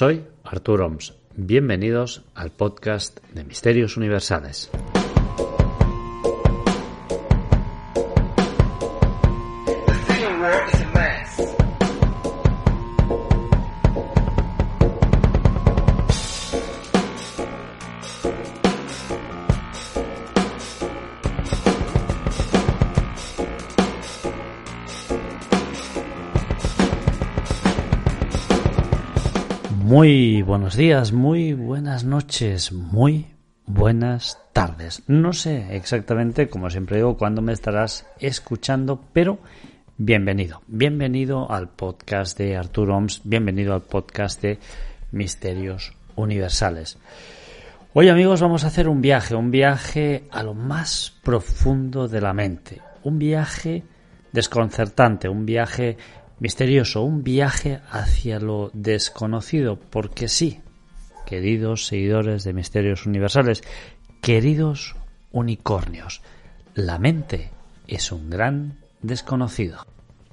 Soy Artur Oms. Bienvenidos al podcast de Misterios Universales. Muy buenos días, muy buenas noches, muy buenas tardes. No sé exactamente, como siempre digo, cuándo me estarás escuchando, pero bienvenido. Bienvenido al podcast de Arturo Oms, bienvenido al podcast de Misterios Universales. Hoy amigos vamos a hacer un viaje, un viaje a lo más profundo de la mente, un viaje desconcertante, un viaje misterioso, un viaje hacia lo desconocido, porque sí, queridos seguidores de Misterios Universales, queridos unicornios, la mente es un gran desconocido.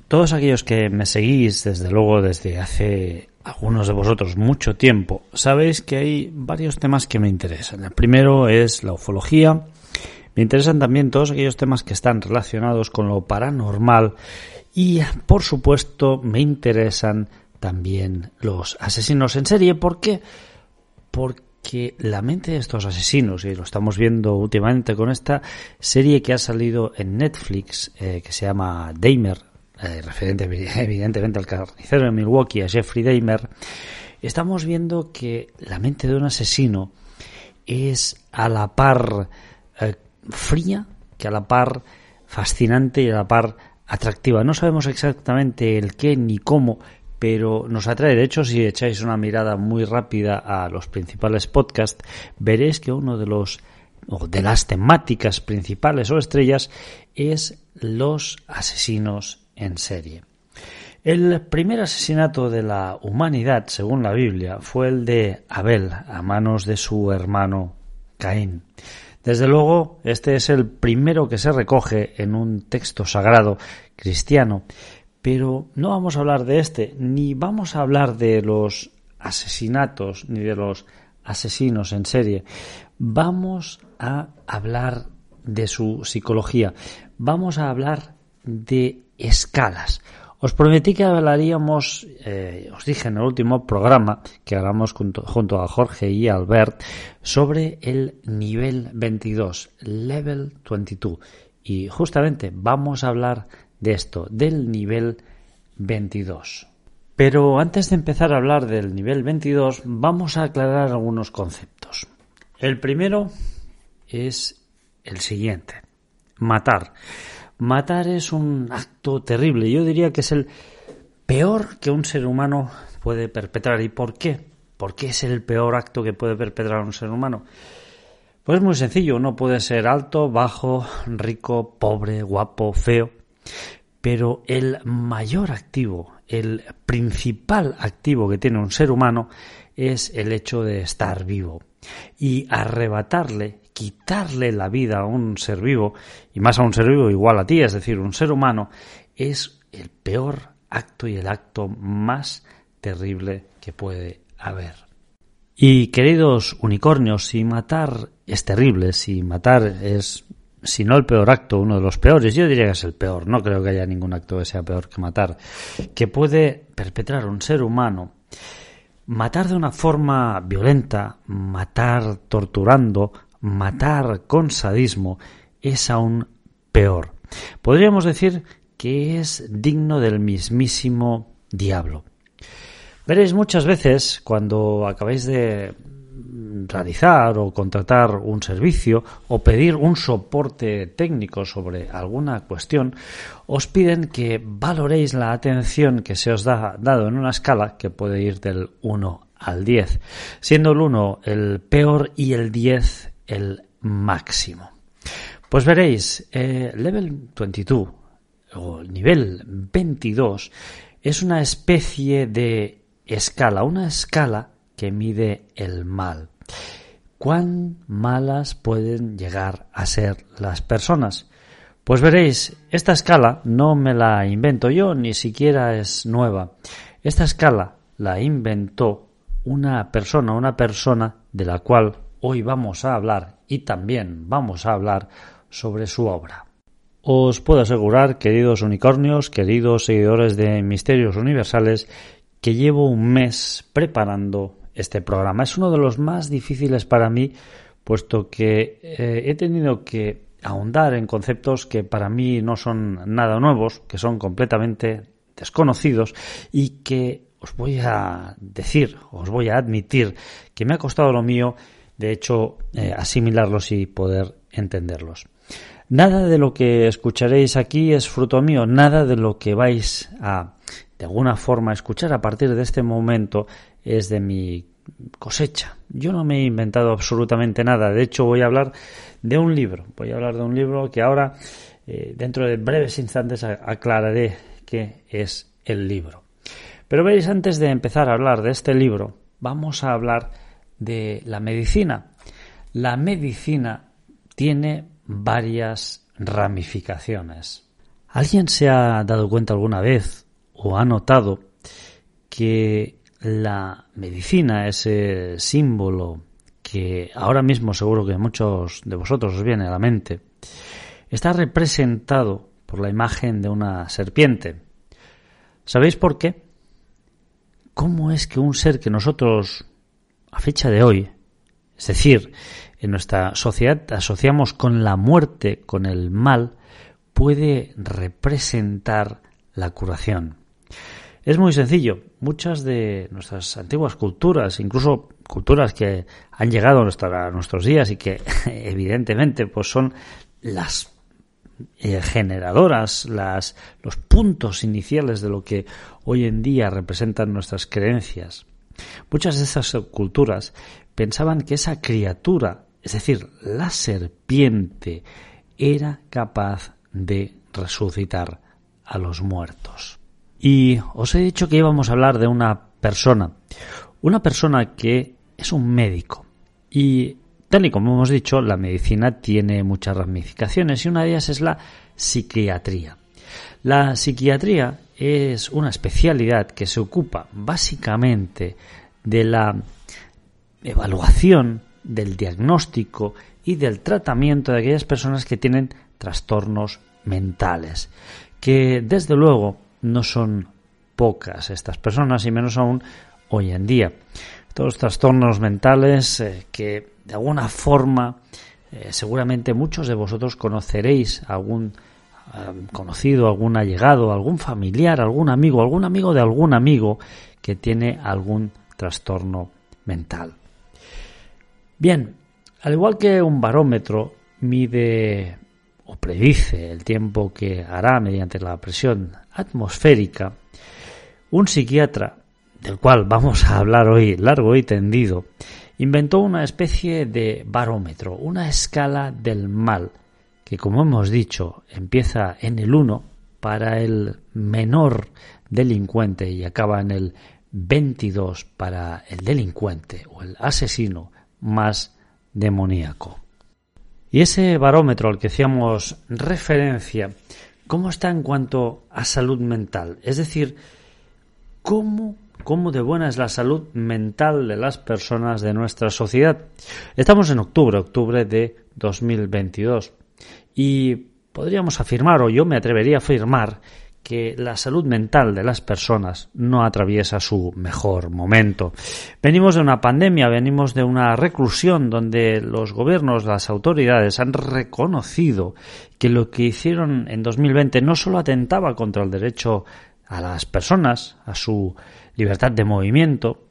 Todos aquellos que me seguís, desde luego desde hace algunos de vosotros mucho tiempo, sabéis que hay varios temas que me interesan. El primero es la ufología. Me interesan también todos aquellos temas que están relacionados con lo paranormal y por supuesto me interesan también los asesinos en serie. ¿Por qué? Porque la mente de estos asesinos, y lo estamos viendo últimamente con esta serie que ha salido en Netflix, eh, que se llama Dahmer, eh, referente evidentemente al carnicero de Milwaukee, a Jeffrey Dahmer, estamos viendo que la mente de un asesino es a la par eh, fría, que a la par fascinante y a la par atractiva. No sabemos exactamente el qué ni cómo, pero nos atrae. De hecho, si echáis una mirada muy rápida a los principales podcasts, veréis que uno de los o de las temáticas principales o estrellas es los asesinos en serie. El primer asesinato de la humanidad, según la Biblia, fue el de Abel a manos de su hermano Caín. Desde luego, este es el primero que se recoge en un texto sagrado cristiano, pero no vamos a hablar de este, ni vamos a hablar de los asesinatos, ni de los asesinos en serie. Vamos a hablar de su psicología, vamos a hablar de escalas. Os prometí que hablaríamos, eh, os dije en el último programa que hablamos junto, junto, a Jorge y Albert sobre el nivel 22, level 22. Y justamente vamos a hablar de esto, del nivel 22. Pero antes de empezar a hablar del nivel 22, vamos a aclarar algunos conceptos. El primero es el siguiente, matar. Matar es un acto terrible. Yo diría que es el peor que un ser humano puede perpetrar. ¿Y por qué? ¿Por qué es el peor acto que puede perpetrar un ser humano? Pues muy sencillo. Uno puede ser alto, bajo, rico, pobre, guapo, feo. Pero el mayor activo, el principal activo que tiene un ser humano es el hecho de estar vivo. Y arrebatarle quitarle la vida a un ser vivo, y más a un ser vivo igual a ti, es decir, un ser humano, es el peor acto y el acto más terrible que puede haber. Y queridos unicornios, si matar es terrible, si matar es si no el peor acto, uno de los peores, yo diría que es el peor, no creo que haya ningún acto que sea peor que matar, que puede perpetrar un ser humano, matar de una forma violenta, matar torturando, matar con sadismo, es aún peor. Podríamos decir que es digno del mismísimo diablo. Veréis muchas veces cuando acabáis de realizar o contratar un servicio o pedir un soporte técnico sobre alguna cuestión, os piden que valoréis la atención que se os da dado en una escala que puede ir del 1 al 10, siendo el 1 el peor y el 10 el máximo. Pues veréis, eh, level 22 o nivel 22 es una especie de escala, una escala que mide el mal. ¿Cuán malas pueden llegar a ser las personas? Pues veréis, esta escala no me la invento yo, ni siquiera es nueva. Esta escala la inventó una persona, una persona de la cual hoy vamos a hablar y también vamos a hablar sobre su obra. Os puedo asegurar, queridos unicornios, queridos seguidores de Misterios Universales, que llevo un mes preparando este programa. Es uno de los más difíciles para mí, puesto que eh, he tenido que ahondar en conceptos que para mí no son nada nuevos, que son completamente desconocidos y que os voy a decir, os voy a admitir que me ha costado lo mío, de hecho, eh, asimilarlos y poder entenderlos. Nada de lo que escucharéis aquí es fruto mío, nada de lo que vais a de alguna forma escuchar a partir de este momento es de mi cosecha. Yo no me he inventado absolutamente nada. De hecho, voy a hablar de un libro. Voy a hablar de un libro que ahora, eh, dentro de breves instantes, aclararé qué es el libro. Pero veis, antes de empezar a hablar de este libro, vamos a hablar de la medicina. La medicina tiene varias ramificaciones. ¿Alguien se ha dado cuenta alguna vez o ha notado que la medicina, ese símbolo que ahora mismo seguro que muchos de vosotros os viene a la mente, está representado por la imagen de una serpiente. ¿Sabéis por qué? ¿Cómo es que un ser que nosotros, a fecha de hoy, es decir, en nuestra sociedad asociamos con la muerte, con el mal, puede representar la curación? Es muy sencillo. Muchas de nuestras antiguas culturas, incluso culturas que han llegado a, nuestros días y que evidentemente pues son las eh, generadoras, las, los puntos iniciales de lo que hoy en día representan nuestras creencias. Muchas de esas culturas pensaban que esa criatura, es decir, la serpiente, era capaz de resucitar a los muertos. Y os he dicho que íbamos a hablar de una persona, una persona que es un médico. Y tal y como hemos dicho, la medicina tiene muchas ramificaciones y una de ellas es la psiquiatría. La psiquiatría es una especialidad que se ocupa básicamente de la evaluación, del diagnóstico y del tratamiento de aquellas personas que tienen trastornos mentales, que desde luego no son pocas estas personas y menos aún hoy en día. Todos los trastornos mentales eh, que de alguna forma eh, seguramente muchos de vosotros conoceréis algún conocido, algún allegado, algún familiar, algún amigo, algún amigo de algún amigo que tiene algún trastorno mental. Bien, al igual que un barómetro mide o predice el tiempo que hará mediante la presión atmosférica, un psiquiatra, del cual vamos a hablar hoy largo y tendido, inventó una especie de barómetro, una escala del mal, que como hemos dicho empieza en el 1 para el menor delincuente y acaba en el 22 para el delincuente o el asesino más demoníaco. Y ese barómetro al que hacíamos referencia, ¿cómo está en cuanto a salud mental? Es decir, ¿cómo, cómo de buena es la salud mental de las personas de nuestra sociedad? Estamos en octubre, octubre de 2022. Y podríamos afirmar, o yo me atrevería a afirmar, que la salud mental de las personas no atraviesa su mejor momento. Venimos de una pandemia, venimos de una reclusión donde los gobiernos, las autoridades han reconocido que lo que hicieron en 2020 no solo atentaba contra el derecho a las personas, a su libertad de movimiento,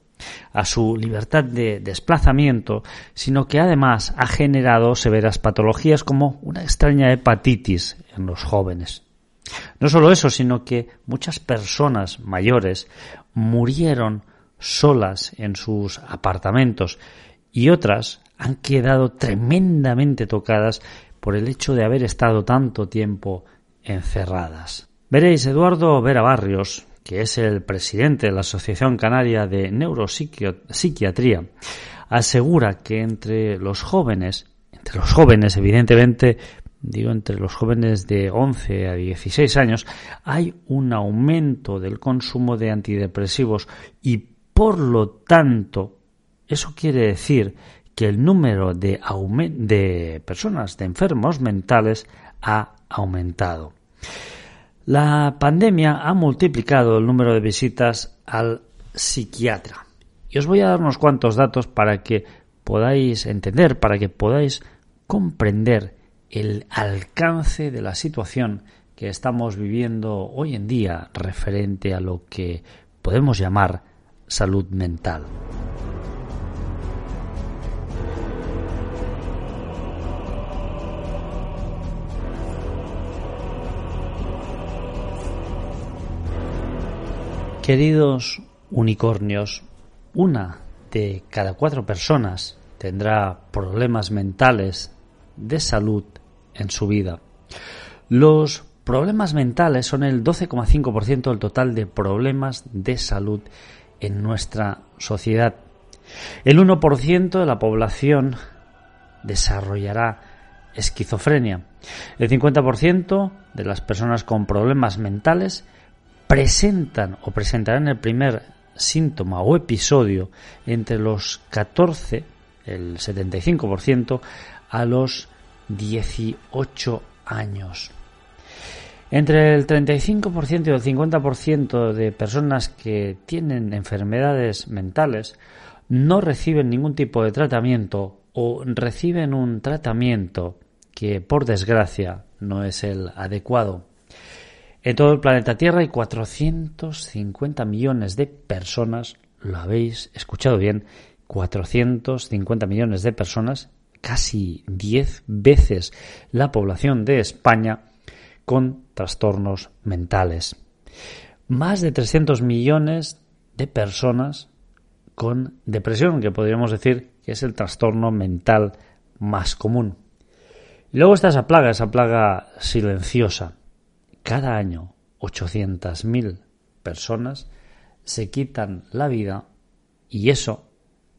a su libertad de desplazamiento, sino que además ha generado severas patologías como una extraña hepatitis en los jóvenes. No solo eso, sino que muchas personas mayores murieron solas en sus apartamentos y otras han quedado tremendamente tocadas por el hecho de haber estado tanto tiempo encerradas. Veréis, Eduardo Vera Barrios, que es el presidente de la Asociación Canaria de Neuropsiquiatría, asegura que entre los jóvenes, entre los jóvenes evidentemente digo entre los jóvenes de 11 a 16 años, hay un aumento del consumo de antidepresivos y por lo tanto eso quiere decir que el número de, de personas de enfermos mentales ha aumentado. La pandemia ha multiplicado el número de visitas al psiquiatra. Y os voy a dar unos cuantos datos para que podáis entender, para que podáis comprender el alcance de la situación que estamos viviendo hoy en día referente a lo que podemos llamar salud mental. Queridos unicornios, una de cada cuatro personas tendrá problemas mentales de salud en su vida. Los problemas mentales son el 12,5% del total de problemas de salud en nuestra sociedad. El 1% de la población desarrollará esquizofrenia. El 50% de las personas con problemas mentales presentan o presentarán el primer síntoma o episodio entre los 14, el 75%, a los 18 años. Entre el 35% y el 50% de personas que tienen enfermedades mentales no reciben ningún tipo de tratamiento o reciben un tratamiento que por desgracia no es el adecuado. En todo el planeta Tierra hay 450 millones de personas, lo habéis escuchado bien, 450 millones de personas casi 10 veces la población de España con trastornos mentales. Más de 300 millones de personas con depresión, que podríamos decir que es el trastorno mental más común. Y luego está esa plaga, esa plaga silenciosa. Cada año 800.000 personas se quitan la vida y eso,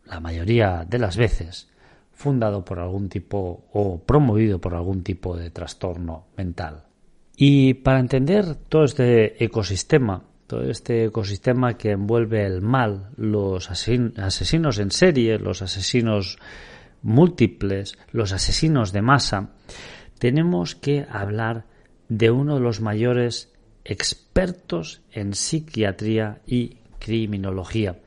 la mayoría de las veces, fundado por algún tipo o promovido por algún tipo de trastorno mental. Y para entender todo este ecosistema, todo este ecosistema que envuelve el mal, los asesinos en serie, los asesinos múltiples, los asesinos de masa, tenemos que hablar de uno de los mayores expertos en psiquiatría y criminología,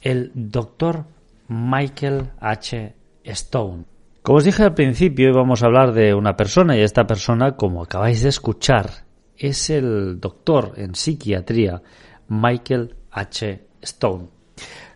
el doctor Michael H. Stone. Como os dije al principio, íbamos a hablar de una persona y esta persona, como acabáis de escuchar, es el doctor en psiquiatría Michael H. Stone.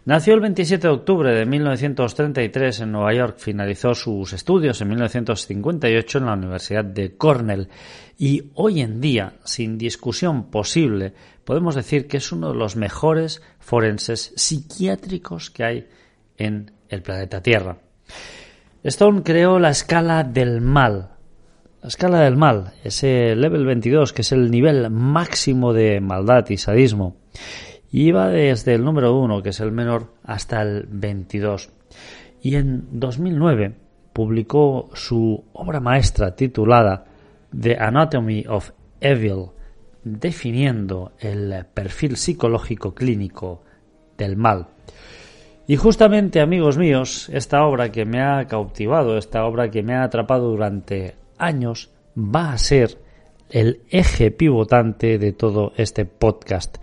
Nació el 27 de octubre de 1933 en Nueva York, finalizó sus estudios en 1958 en la Universidad de Cornell y hoy en día, sin discusión posible, podemos decir que es uno de los mejores forenses psiquiátricos que hay en el planeta Tierra. Stone creó la escala del mal. La escala del mal, ese level 22, que es el nivel máximo de maldad y sadismo. Y iba desde el número 1, que es el menor, hasta el 22. Y en 2009 publicó su obra maestra titulada The Anatomy of Evil, definiendo el perfil psicológico clínico del mal. Y justamente, amigos míos, esta obra que me ha cautivado, esta obra que me ha atrapado durante años, va a ser el eje pivotante de todo este podcast.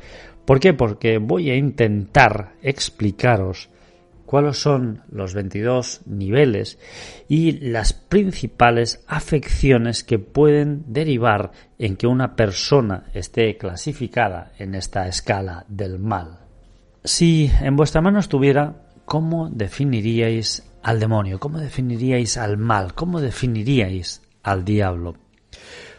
¿Por qué? Porque voy a intentar explicaros cuáles son los 22 niveles y las principales afecciones que pueden derivar en que una persona esté clasificada en esta escala del mal. Si en vuestra mano estuviera, ¿cómo definiríais al demonio? ¿Cómo definiríais al mal? ¿Cómo definiríais al diablo?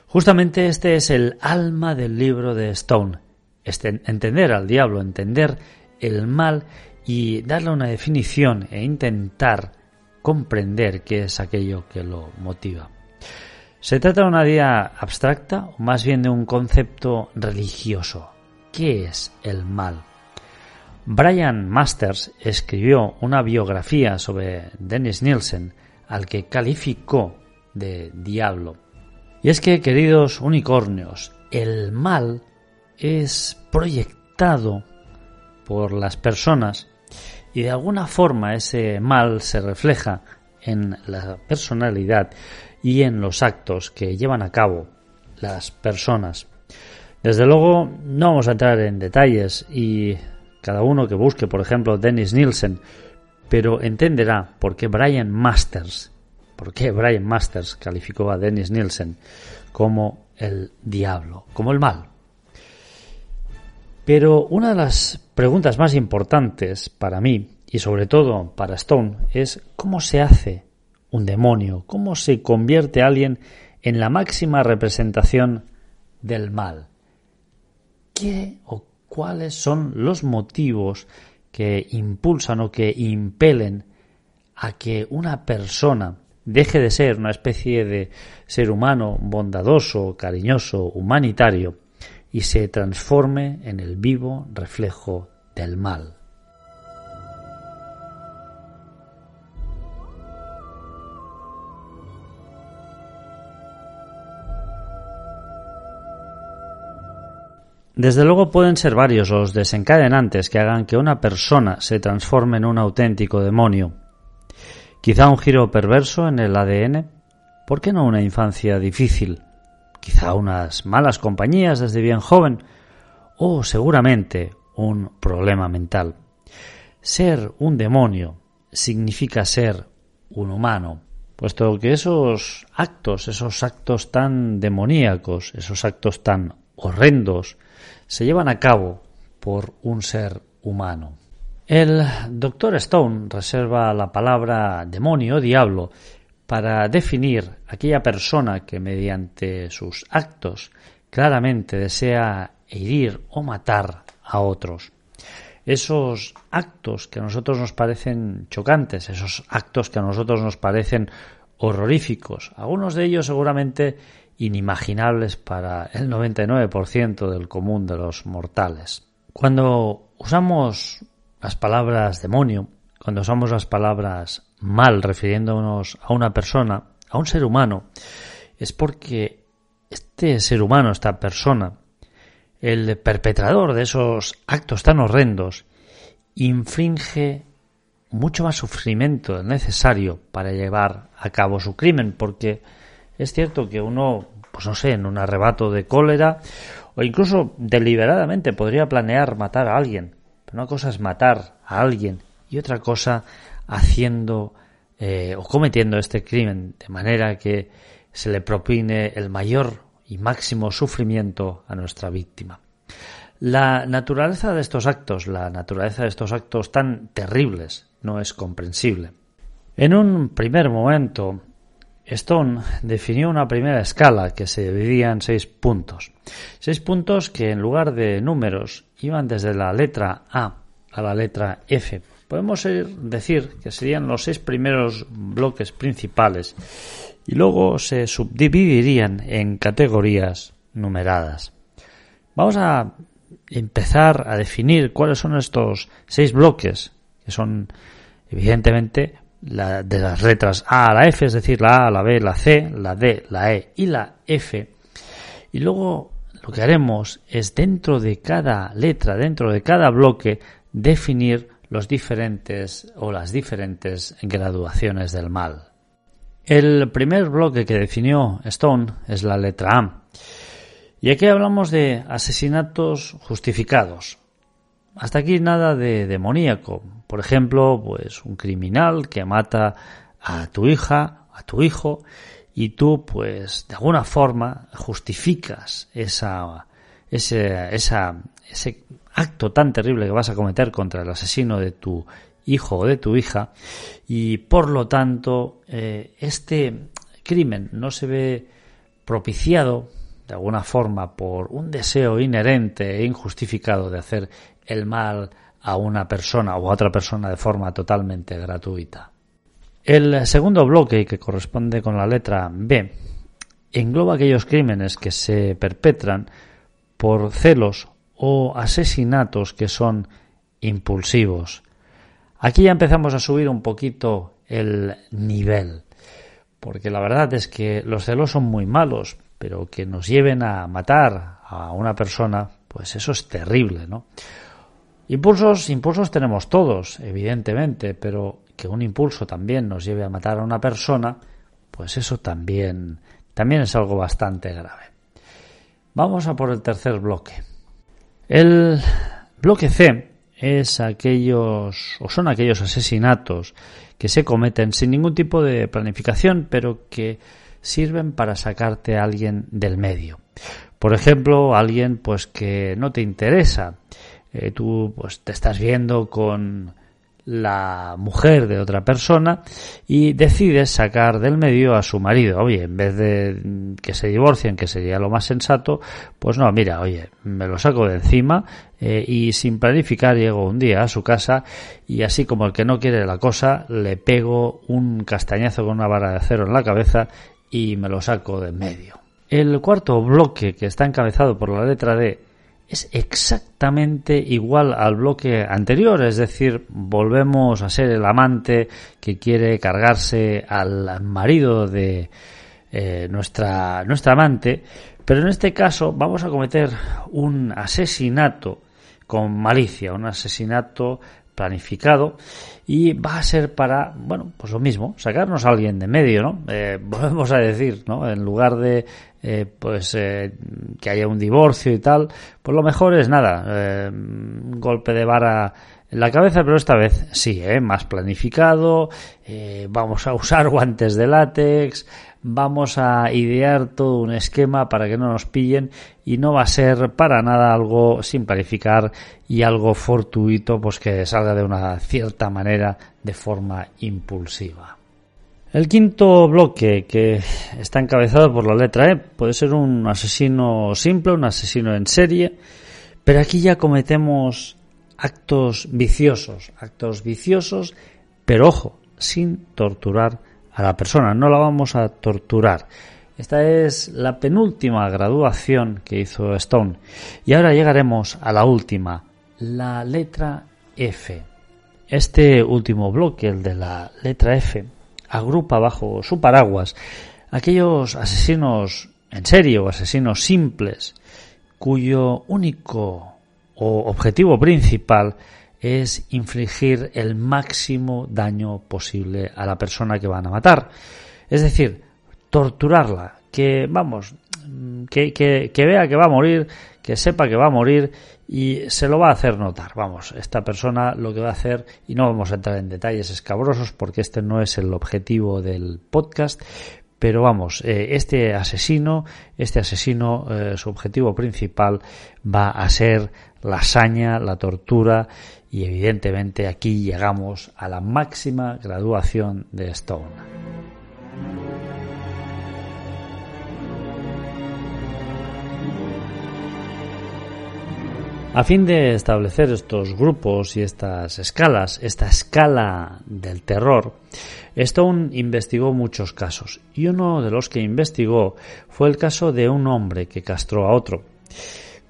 Justamente este es el alma del libro de Stone. Este, entender al diablo, entender el mal y darle una definición e intentar comprender qué es aquello que lo motiva. ¿Se trata de una idea abstracta o más bien de un concepto religioso? ¿Qué es el mal? Brian Masters escribió una biografía sobre Dennis Nielsen al que calificó de diablo. Y es que, queridos unicornios, el mal es proyectado por las personas y de alguna forma ese mal se refleja en la personalidad y en los actos que llevan a cabo las personas. Desde luego no vamos a entrar en detalles y cada uno que busque, por ejemplo, Dennis Nielsen, pero entenderá por qué Brian Masters, por qué Brian Masters calificó a Dennis Nielsen como el diablo, como el mal. Pero una de las preguntas más importantes para mí y sobre todo para Stone es cómo se hace un demonio, cómo se convierte alguien en la máxima representación del mal. ¿Qué o cuáles son los motivos que impulsan o que impelen a que una persona deje de ser una especie de ser humano bondadoso, cariñoso, humanitario y se transforme en el vivo reflejo del mal. Desde luego pueden ser varios los desencadenantes que hagan que una persona se transforme en un auténtico demonio. Quizá un giro perverso en el ADN. ¿Por qué no una infancia difícil? Quizá unas malas compañías desde bien joven. O seguramente un problema mental. Ser un demonio significa ser un humano, puesto que esos actos, esos actos tan demoníacos, esos actos tan horrendos, se llevan a cabo por un ser humano. El doctor Stone reserva la palabra demonio diablo para definir aquella persona que mediante sus actos claramente desea herir o matar a otros. Esos actos que a nosotros nos parecen chocantes, esos actos que a nosotros nos parecen horroríficos, algunos de ellos seguramente inimaginables para el 99% del común de los mortales. Cuando usamos las palabras demonio, cuando usamos las palabras mal refiriéndonos a una persona, a un ser humano, es porque este ser humano, esta persona, el perpetrador de esos actos tan horrendos, infringe mucho más sufrimiento necesario para llevar a cabo su crimen, porque es cierto que uno, pues no sé, en un arrebato de cólera o incluso deliberadamente podría planear matar a alguien. Pero una cosa es matar a alguien y otra cosa haciendo eh, o cometiendo este crimen de manera que se le propine el mayor y máximo sufrimiento a nuestra víctima. La naturaleza de estos actos, la naturaleza de estos actos tan terribles, no es comprensible. En un primer momento, Stone definió una primera escala que se dividía en seis puntos. Seis puntos que en lugar de números iban desde la letra A a la letra F. Podemos decir que serían los seis primeros bloques principales y luego se subdividirían en categorías numeradas. Vamos a empezar a definir cuáles son estos seis bloques, que son evidentemente de las letras A a la F, es decir, la A, la B, la C, la D, la E y la F. Y luego lo que haremos es dentro de cada letra, dentro de cada bloque, definir los diferentes o las diferentes graduaciones del mal. El primer bloque que definió Stone es la letra A. Y aquí hablamos de asesinatos justificados. Hasta aquí nada de demoníaco. Por ejemplo, pues un criminal que mata a tu hija, a tu hijo, y tú, pues, de alguna forma justificas esa, ese, esa, ese acto tan terrible que vas a cometer contra el asesino de tu hijo o de tu hija y por lo tanto eh, este crimen no se ve propiciado de alguna forma por un deseo inherente e injustificado de hacer el mal a una persona o a otra persona de forma totalmente gratuita. El segundo bloque, que corresponde con la letra B, engloba aquellos crímenes que se perpetran por celos o asesinatos que son impulsivos, Aquí ya empezamos a subir un poquito el nivel, porque la verdad es que los celos son muy malos, pero que nos lleven a matar a una persona, pues eso es terrible, ¿no? Impulsos, impulsos tenemos todos, evidentemente, pero que un impulso también nos lleve a matar a una persona, pues eso también, también es algo bastante grave. Vamos a por el tercer bloque. El bloque C es aquellos o son aquellos asesinatos que se cometen sin ningún tipo de planificación, pero que sirven para sacarte a alguien del medio. Por ejemplo, alguien pues que no te interesa. Eh, tú pues te estás viendo con la mujer de otra persona y decides sacar del medio a su marido. Oye, en vez de que se divorcien, que sería lo más sensato, pues no, mira, oye, me lo saco de encima eh, y sin planificar llego un día a su casa y así como el que no quiere la cosa, le pego un castañazo con una vara de acero en la cabeza y me lo saco de medio. El cuarto bloque que está encabezado por la letra D es exactamente igual al bloque anterior, es decir, volvemos a ser el amante que quiere cargarse al marido de eh, nuestra, nuestra amante, pero en este caso vamos a cometer un asesinato con malicia, un asesinato planificado y va a ser para, bueno, pues lo mismo, sacarnos a alguien de medio, ¿no? Eh, volvemos a decir, ¿no? En lugar de, eh, pues, eh, que haya un divorcio y tal, pues lo mejor es nada, un golpe de vara la cabeza, pero esta vez sí, más planificado, vamos a usar guantes de látex, vamos a idear todo un esquema para que no nos pillen y no va a ser para nada algo sin planificar y algo fortuito pues que salga de una cierta manera de forma impulsiva. El quinto bloque que está encabezado por la letra E puede ser un asesino simple, un asesino en serie, pero aquí ya cometemos actos viciosos, actos viciosos, pero ojo, sin torturar a la persona, no la vamos a torturar. Esta es la penúltima graduación que hizo Stone. Y ahora llegaremos a la última, la letra F. Este último bloque, el de la letra F, agrupa bajo su paraguas aquellos asesinos en serio asesinos simples cuyo único o objetivo principal es infligir el máximo daño posible a la persona que van a matar. Es decir, torturarla, que vamos, que, que, vea que va a morir, que sepa que va a morir y se lo va a hacer notar. Vamos, esta persona lo que va a hacer, y no vamos a entrar en detalles escabrosos porque este no es el objetivo del podcast, pero vamos, eh, este asesino, este asesino, eh, su objetivo principal va a ser la hazaña, la tortura y evidentemente aquí llegamos a la máxima graduación de Stone. A fin de establecer estos grupos y estas escalas, esta escala del terror, Stone investigó muchos casos y uno de los que investigó fue el caso de un hombre que castró a otro.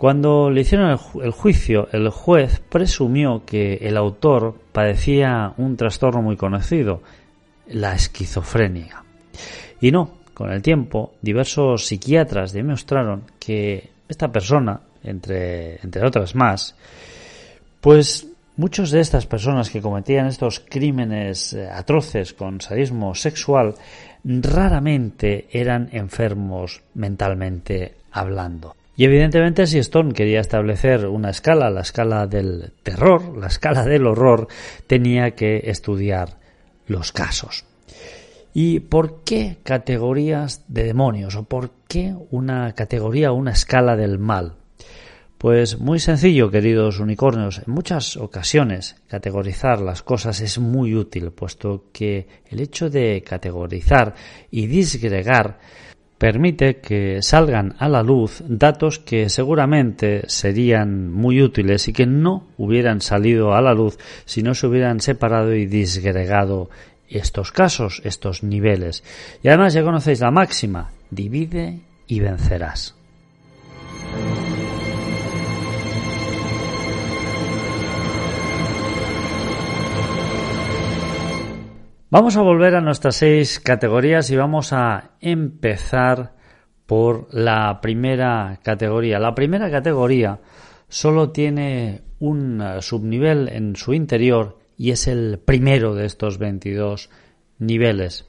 Cuando le hicieron el, juicio, el juez presumió que el autor padecía un trastorno muy conocido, la esquizofrenia. Y no, con el tiempo, diversos psiquiatras demostraron que esta persona, entre, entre otras más, pues Muchos de estas personas que cometían estos crímenes eh, atroces con sadismo sexual raramente eran enfermos mentalmente hablando. Y evidentemente si Stone quería establecer una escala, la escala del terror, la escala del horror, tenía que estudiar los casos. ¿Y por qué categorías de demonios? ¿O por qué una categoría o una escala del mal? Pues muy sencillo, queridos unicornios. En muchas ocasiones categorizar las cosas es muy útil, puesto que el hecho de categorizar y disgregar permite que salgan a la luz datos que seguramente serían muy útiles y que no hubieran salido a la luz si no se hubieran separado y disgregado estos casos, estos niveles. Y además ya conocéis la máxima, divide y vencerás. Vamos a volver a nuestras seis categorías y vamos a empezar por la primera categoría. La primera categoría solo tiene un subnivel en su interior y es el primero de estos 22 niveles.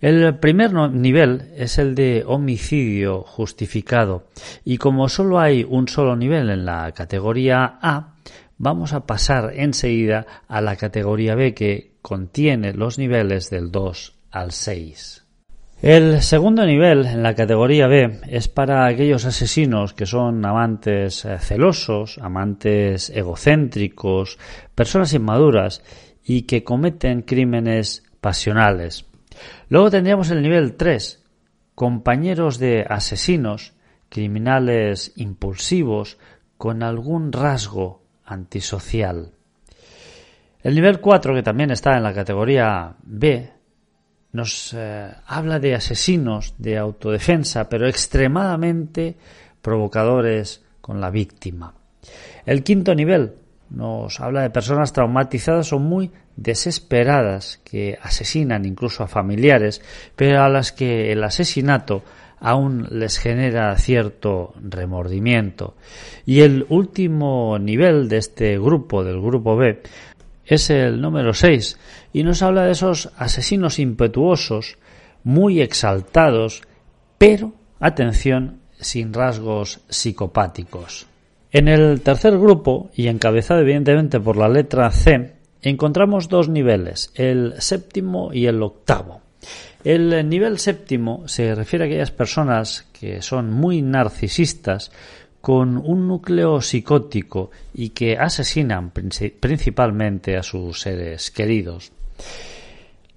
El primer nivel es el de homicidio justificado y como solo hay un solo nivel en la categoría A, vamos a pasar enseguida a la categoría B que contiene los niveles del 2 al 6. El segundo nivel en la categoría B es para aquellos asesinos que son amantes eh, celosos, amantes egocéntricos, personas inmaduras y que cometen crímenes pasionales. Luego tendríamos el nivel 3, compañeros de asesinos, criminales impulsivos con algún rasgo antisocial. El nivel 4, que también está en la categoría B, nos eh, habla de asesinos de autodefensa, pero extremadamente provocadores con la víctima. El quinto nivel nos habla de personas traumatizadas o muy desesperadas que asesinan incluso a familiares, pero a las que el asesinato aún les genera cierto remordimiento. Y el último nivel de este grupo, del grupo B, es el número 6 y nos habla de esos asesinos impetuosos, muy exaltados, pero, atención, sin rasgos psicopáticos. En el tercer grupo, y encabezado evidentemente por la letra C, encontramos dos niveles, el séptimo y el octavo. El nivel séptimo se refiere a aquellas personas que son muy narcisistas, con un núcleo psicótico y que asesinan principalmente a sus seres queridos.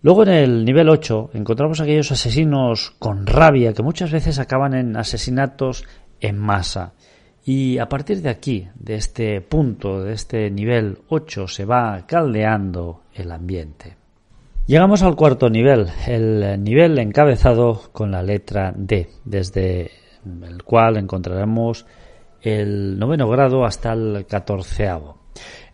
Luego en el nivel 8 encontramos aquellos asesinos con rabia que muchas veces acaban en asesinatos en masa. Y a partir de aquí, de este punto, de este nivel 8, se va caldeando el ambiente. Llegamos al cuarto nivel, el nivel encabezado con la letra D, desde el cual encontraremos el noveno grado hasta el catorceavo.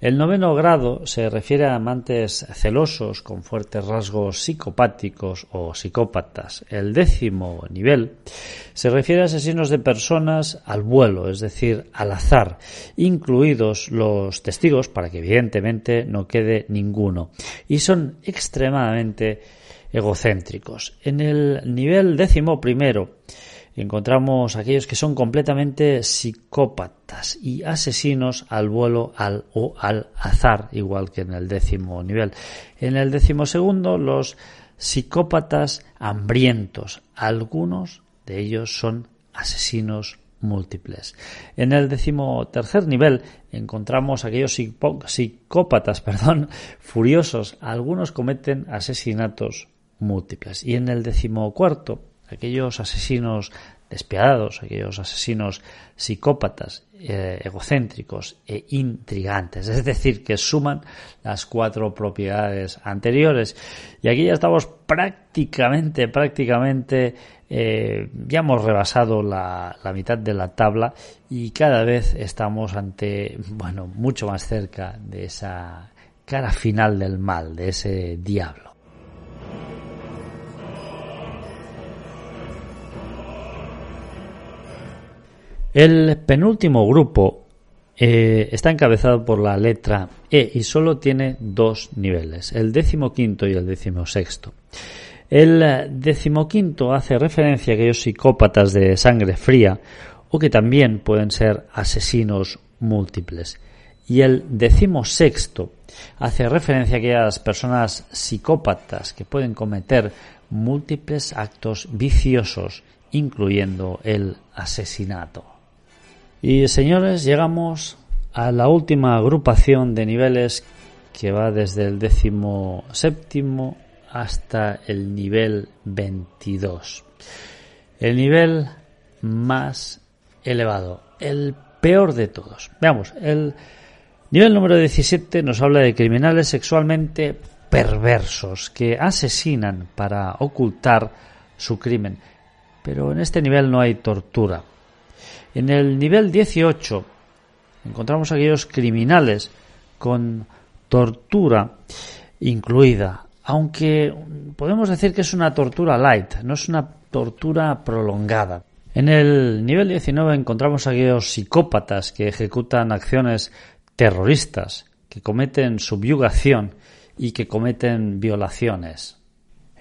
El noveno grado se refiere a amantes celosos con fuertes rasgos psicopáticos o psicópatas. El décimo nivel se refiere a asesinos de personas al vuelo, es decir, al azar, incluidos los testigos para que evidentemente no quede ninguno. Y son extremadamente egocéntricos. En el nivel décimo primero encontramos aquellos que son completamente psicópatas y asesinos al vuelo al, o al azar, igual que en el décimo nivel. En el décimo segundo, los psicópatas hambrientos. Algunos de ellos son asesinos múltiples. En el décimo tercer nivel encontramos aquellos psicópatas, perdón, furiosos. Algunos cometen asesinatos múltiples. Y en el décimo cuarto aquellos asesinos despiadados, aquellos asesinos psicópatas, eh, egocéntricos e intrigantes, es decir, que suman las cuatro propiedades anteriores. Y aquí ya estamos prácticamente, prácticamente, eh, ya hemos rebasado la, la mitad de la tabla y cada vez estamos ante, bueno, mucho más cerca de esa cara final del mal, de ese diablo. El penúltimo grupo eh, está encabezado por la letra E y solo tiene dos niveles, el decimoquinto y el decimosexto. El decimoquinto hace referencia a aquellos psicópatas de sangre fría o que también pueden ser asesinos múltiples. Y el decimosexto hace referencia a aquellas personas psicópatas que pueden cometer múltiples actos viciosos, incluyendo el asesinato. Y señores, llegamos a la última agrupación de niveles que va desde el décimo séptimo hasta el nivel 22. El nivel más elevado, el peor de todos. Veamos, el nivel número 17 nos habla de criminales sexualmente perversos que asesinan para ocultar su crimen. Pero en este nivel no hay tortura. En el nivel 18 encontramos aquellos criminales con tortura incluida, aunque podemos decir que es una tortura light, no es una tortura prolongada. En el nivel 19 encontramos aquellos psicópatas que ejecutan acciones terroristas, que cometen subyugación y que cometen violaciones.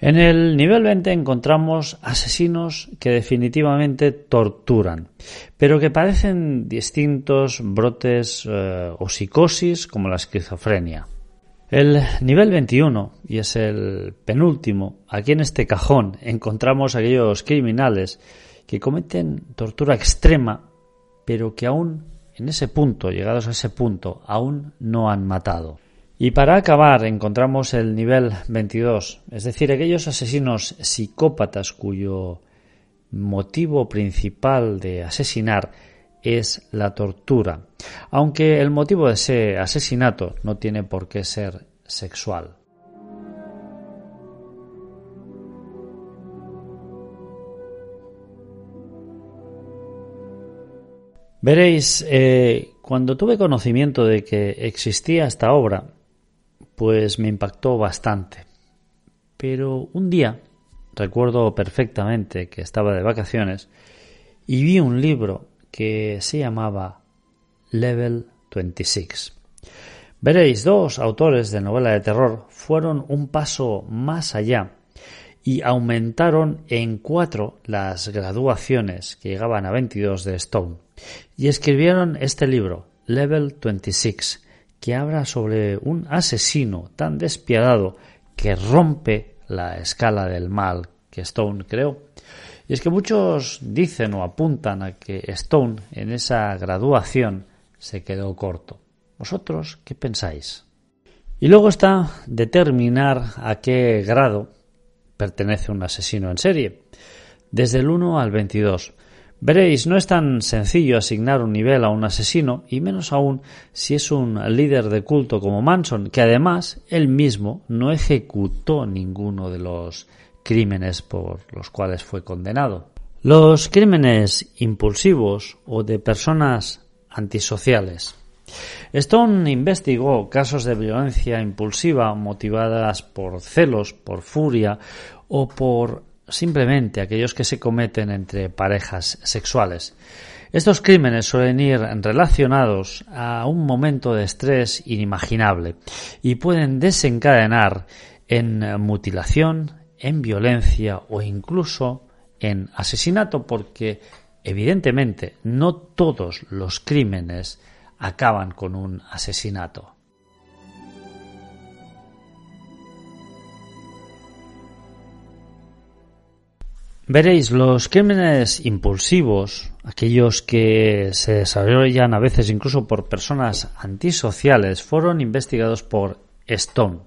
En el nivel 20 encontramos asesinos que definitivamente torturan, pero que parecen distintos brotes eh, o psicosis como la esquizofrenia. El nivel 21, y es el penúltimo, aquí en este cajón encontramos aquellos criminales que cometen tortura extrema, pero que aún en ese punto, llegados a ese punto, aún no han matado. Y para acabar encontramos el nivel 22, es decir, aquellos asesinos psicópatas cuyo motivo principal de asesinar es la tortura, aunque el motivo de ese asesinato no tiene por qué ser sexual. Veréis, eh, cuando tuve conocimiento de que existía esta obra, pues me impactó bastante. Pero un día, recuerdo perfectamente que estaba de vacaciones, y vi un libro que se llamaba Level 26. Veréis, dos autores de novela de terror fueron un paso más allá y aumentaron en cuatro las graduaciones que llegaban a 22 de Stone y escribieron este libro, Level 26, que habla sobre un asesino tan despiadado que rompe la escala del mal que Stone creó. Y es que muchos dicen o apuntan a que Stone en esa graduación se quedó corto. ¿Vosotros qué pensáis? Y luego está determinar a qué grado pertenece un asesino en serie. Desde el 1 al 22. Veréis, no es tan sencillo asignar un nivel a un asesino, y menos aún si es un líder de culto como Manson, que además él mismo no ejecutó ninguno de los crímenes por los cuales fue condenado. Los crímenes impulsivos o de personas antisociales. Stone investigó casos de violencia impulsiva motivadas por celos, por furia o por simplemente aquellos que se cometen entre parejas sexuales. Estos crímenes suelen ir relacionados a un momento de estrés inimaginable y pueden desencadenar en mutilación, en violencia o incluso en asesinato porque evidentemente no todos los crímenes acaban con un asesinato. Veréis, los crímenes impulsivos, aquellos que se desarrollan a veces incluso por personas antisociales, fueron investigados por Stone.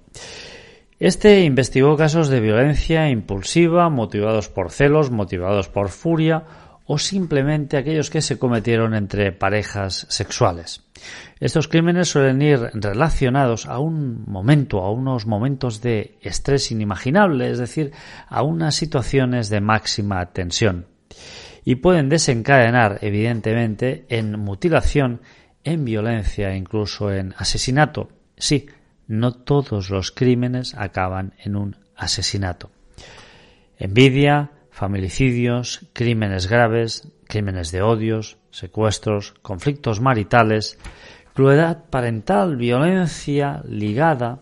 Este investigó casos de violencia impulsiva motivados por celos, motivados por furia o simplemente aquellos que se cometieron entre parejas sexuales. Estos crímenes suelen ir relacionados a un momento, a unos momentos de estrés inimaginable, es decir, a unas situaciones de máxima tensión. Y pueden desencadenar, evidentemente, en mutilación, en violencia e incluso en asesinato. Sí, no todos los crímenes acaban en un asesinato. Envidia, familicidios, crímenes graves, crímenes de odios, secuestros, conflictos maritales, crueldad parental, violencia ligada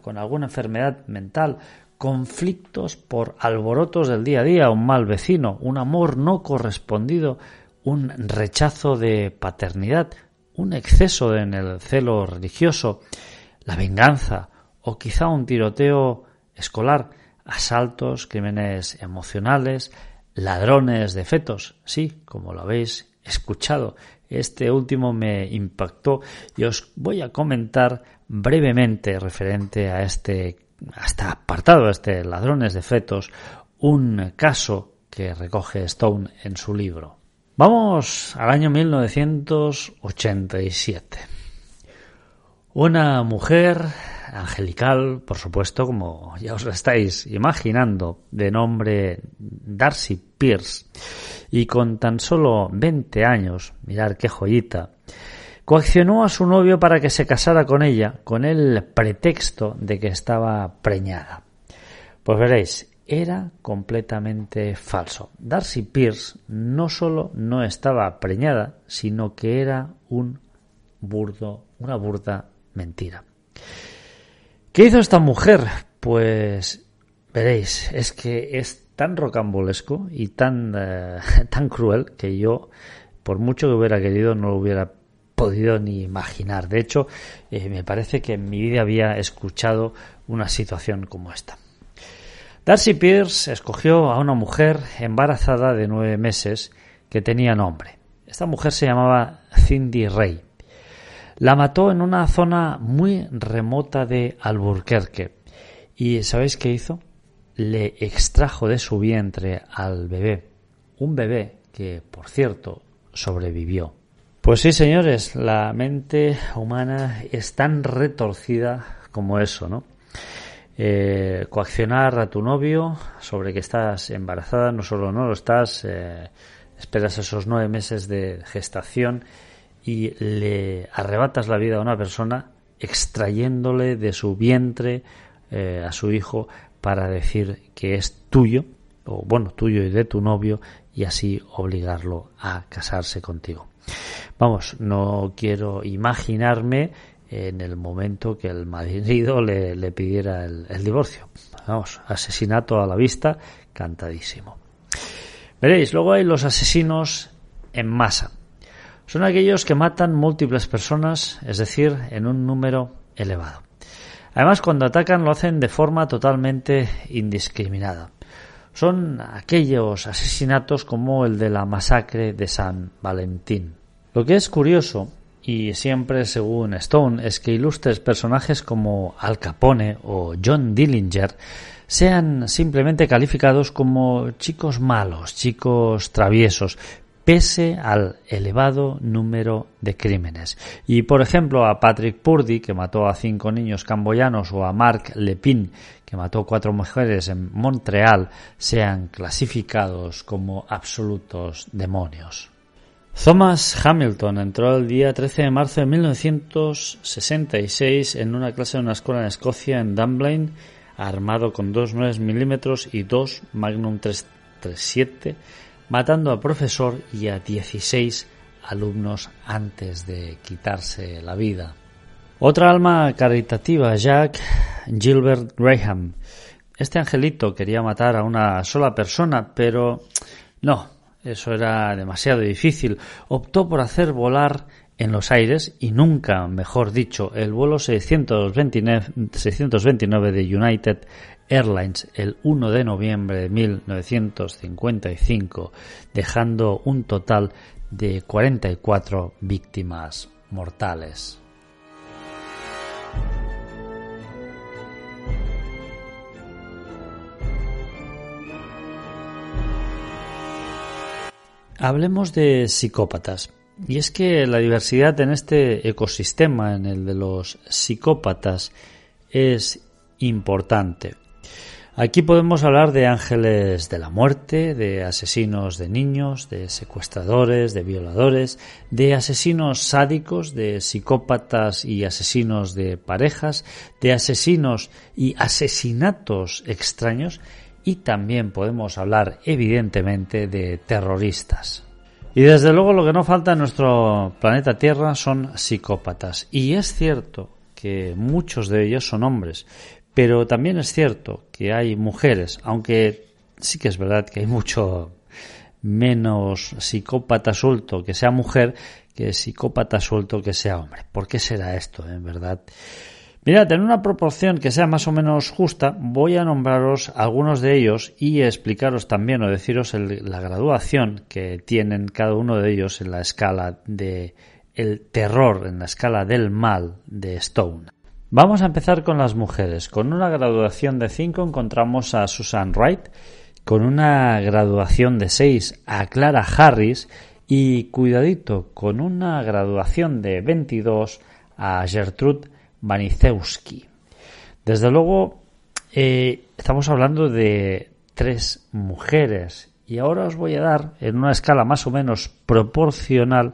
con alguna enfermedad mental, conflictos por alborotos del día a día, un mal vecino, un amor no correspondido, un rechazo de paternidad, un exceso en el celo religioso, la venganza o quizá un tiroteo escolar, asaltos, crímenes emocionales, ladrones de fetos. Sí, como lo habéis escuchado, este último me impactó y os voy a comentar brevemente referente a este, hasta apartado, este ladrones de fetos, un caso que recoge Stone en su libro. Vamos al año 1987. Una mujer angelical, por supuesto, como ya os la estáis imaginando, de nombre Darcy Pierce, y con tan solo 20 años, mirar qué joyita, coaccionó a su novio para que se casara con ella con el pretexto de que estaba preñada. Pues veréis, era completamente falso. Darcy Pierce no solo no estaba preñada, sino que era un burdo, una burda mentira. ¿Qué hizo esta mujer? Pues veréis, es que tan rocambolesco y tan, eh, tan cruel que yo, por mucho que hubiera querido, no lo hubiera podido ni imaginar. De hecho, eh, me parece que en mi vida había escuchado una situación como esta. Darcy Pierce escogió a una mujer embarazada de nueve meses que tenía nombre. Esta mujer se llamaba Cindy Ray. La mató en una zona muy remota de Alburquerque. ¿Y sabéis qué hizo? Le extrajo de su vientre al bebé. Un bebé que, por cierto, sobrevivió. Pues sí, señores, la mente humana es tan retorcida como eso, ¿no? Eh, coaccionar a tu novio sobre que estás embarazada, no solo no lo estás, eh, esperas esos nueve meses de gestación y le arrebatas la vida a una persona extrayéndole de su vientre eh, a su hijo para decir que es tuyo, o bueno, tuyo y de tu novio, y así obligarlo a casarse contigo. Vamos, no quiero imaginarme en el momento que el marido le, pidiera el, divorcio. Vamos, asesinato a la vista, cantadísimo. Veréis, luego hay los asesinos en masa son aquellos que matan múltiples personas, es decir, en un número elevado. Además, cuando atacan lo hacen de forma totalmente indiscriminada. Son aquellos asesinatos como el de la masacre de San Valentín. Lo que es curioso, y siempre según Stone, es que ilustres personajes como Al Capone o John Dillinger sean simplemente calificados como chicos malos, chicos traviesos, pese al elevado número de crímenes. Y por ejemplo a Patrick Purdy, que mató a cinco niños camboyanos, o a Mark Lepin, que mató cuatro mujeres en Montreal, sean clasificados como absolutos demonios. Thomas Hamilton entró el día 13 de marzo de 1966 en una clase de una escuela en Escocia, en Dunblane, armado con dos 9 milímetros y dos Magnum 337 matando al profesor y a 16 alumnos antes de quitarse la vida. Otra alma caritativa, Jack Gilbert Graham. Este angelito quería matar a una sola persona, pero no, eso era demasiado difícil. Optó por hacer volar en los aires y nunca, mejor dicho, el vuelo 629, 629 de United Airlines el 1 de noviembre de 1955, dejando un total de 44 víctimas mortales. Hablemos de psicópatas. Y es que la diversidad en este ecosistema, en el de los psicópatas, es importante. Aquí podemos hablar de ángeles de la muerte, de asesinos de niños, de secuestradores, de violadores, de asesinos sádicos, de psicópatas y asesinos de parejas, de asesinos y asesinatos extraños y también podemos hablar evidentemente de terroristas. Y desde luego lo que no falta en nuestro planeta Tierra son psicópatas. Y es cierto que muchos de ellos son hombres, pero también es cierto que hay mujeres, aunque sí que es verdad que hay mucho menos psicópata suelto que sea mujer que psicópata suelto que sea hombre. ¿Por qué será esto, en verdad? Mirad, en una proporción que sea más o menos justa, voy a nombraros algunos de ellos y explicaros también o deciros la graduación que tienen cada uno de ellos en la escala de el terror, en la escala del mal de Stone. Vamos a empezar con las mujeres. Con una graduación de 5 encontramos a Susan Wright, con una graduación de 6 a Clara Harris y cuidadito, con una graduación de 22 a Gertrude Banicewski. Desde luego, eh, estamos hablando de tres mujeres y ahora os voy a dar en una escala más o menos proporcional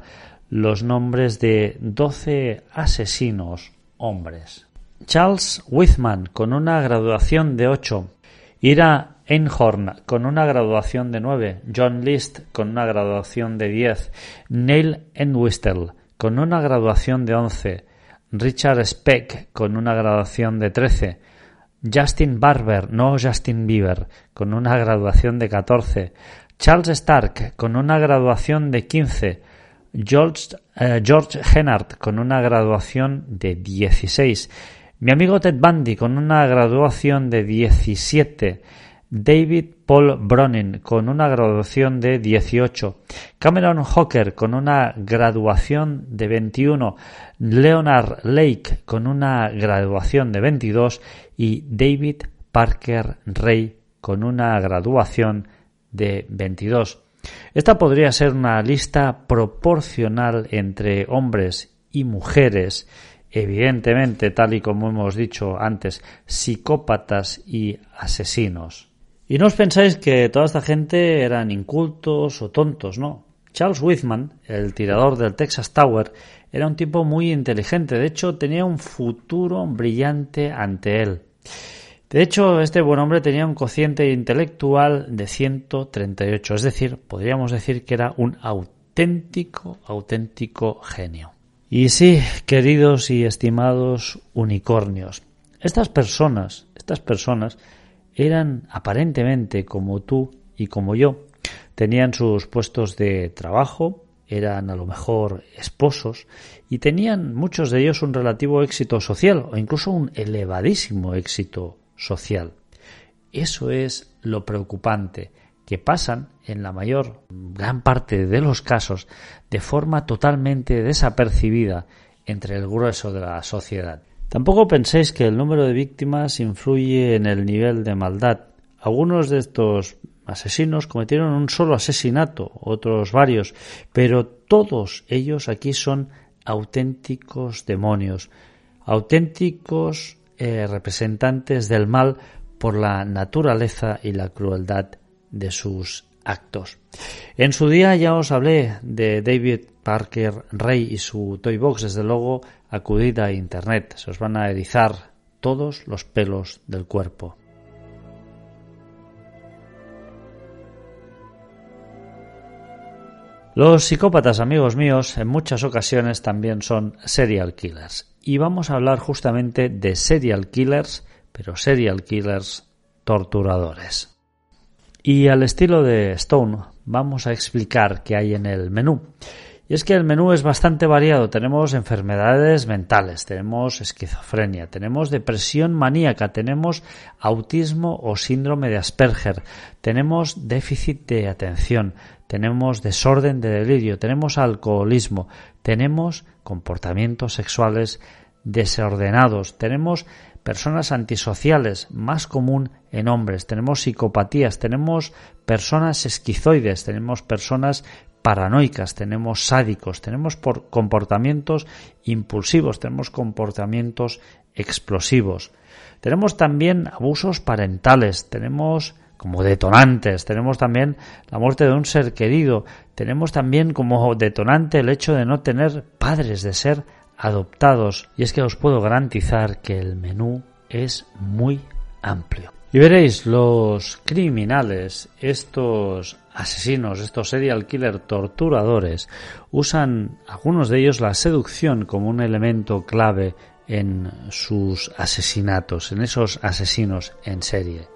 los nombres de 12 asesinos hombres. Charles Whitman con una graduación de 8. Ira Einhorn con una graduación de 9. John List con una graduación de 10. Neil Entwistle con una graduación de 11. Richard Speck con una graduación de 13, Justin Barber, no Justin Bieber, con una graduación de 14, Charles Stark con una graduación de 15, George, eh, George Hennard con una graduación de 16, mi amigo Ted Bundy con una graduación de 17, David Paul Bronin con una graduación de 18, Cameron Hawker con una graduación de 21, Leonard Lake con una graduación de 22 y David Parker Ray con una graduación de 22. Esta podría ser una lista proporcional entre hombres y mujeres, evidentemente, tal y como hemos dicho antes, psicópatas y asesinos. Y no os pensáis que toda esta gente eran incultos o tontos, no. Charles Whitman, el tirador del Texas Tower, era un tipo muy inteligente, de hecho tenía un futuro brillante ante él. De hecho, este buen hombre tenía un cociente intelectual de 138, es decir, podríamos decir que era un auténtico, auténtico genio. Y sí, queridos y estimados unicornios, estas personas, estas personas eran aparentemente como tú y como yo, tenían sus puestos de trabajo, eran a lo mejor esposos y tenían muchos de ellos un relativo éxito social o incluso un elevadísimo éxito social. Eso es lo preocupante, que pasan en la mayor gran parte de los casos de forma totalmente desapercibida entre el grueso de la sociedad. Tampoco penséis que el número de víctimas influye en el nivel de maldad. Algunos de estos asesinos cometieron un solo asesinato, otros varios, pero todos ellos aquí son auténticos demonios, auténticos eh, representantes del mal por la naturaleza y la crueldad de sus actos. En su día ya os hablé de David Parker Ray y su Toy Box, desde luego acudid a Internet, se os van a erizar todos los pelos del cuerpo. Los psicópatas, amigos míos, en muchas ocasiones también son serial killers. Y vamos a hablar justamente de serial killers, pero serial killers torturadores. Y al estilo de Stone, vamos a explicar qué hay en el menú. Y es que el menú es bastante variado. Tenemos enfermedades mentales, tenemos esquizofrenia, tenemos depresión maníaca, tenemos autismo o síndrome de Asperger, tenemos déficit de atención, tenemos desorden de delirio, tenemos alcoholismo, tenemos comportamientos sexuales desordenados, tenemos personas antisociales, más común en hombres, tenemos psicopatías, tenemos personas esquizoides, tenemos personas paranoicas, tenemos sádicos, tenemos por comportamientos impulsivos, tenemos comportamientos explosivos. Tenemos también abusos parentales, tenemos como detonantes, tenemos también la muerte de un ser querido, tenemos también como detonante el hecho de no tener padres, de ser adoptados. Y es que os puedo garantizar que el menú es muy amplio. Y veréis, los criminales, estos asesinos, estos serial killer torturadores, usan algunos de ellos la seducción como un elemento clave en sus asesinatos, en esos asesinos en serie.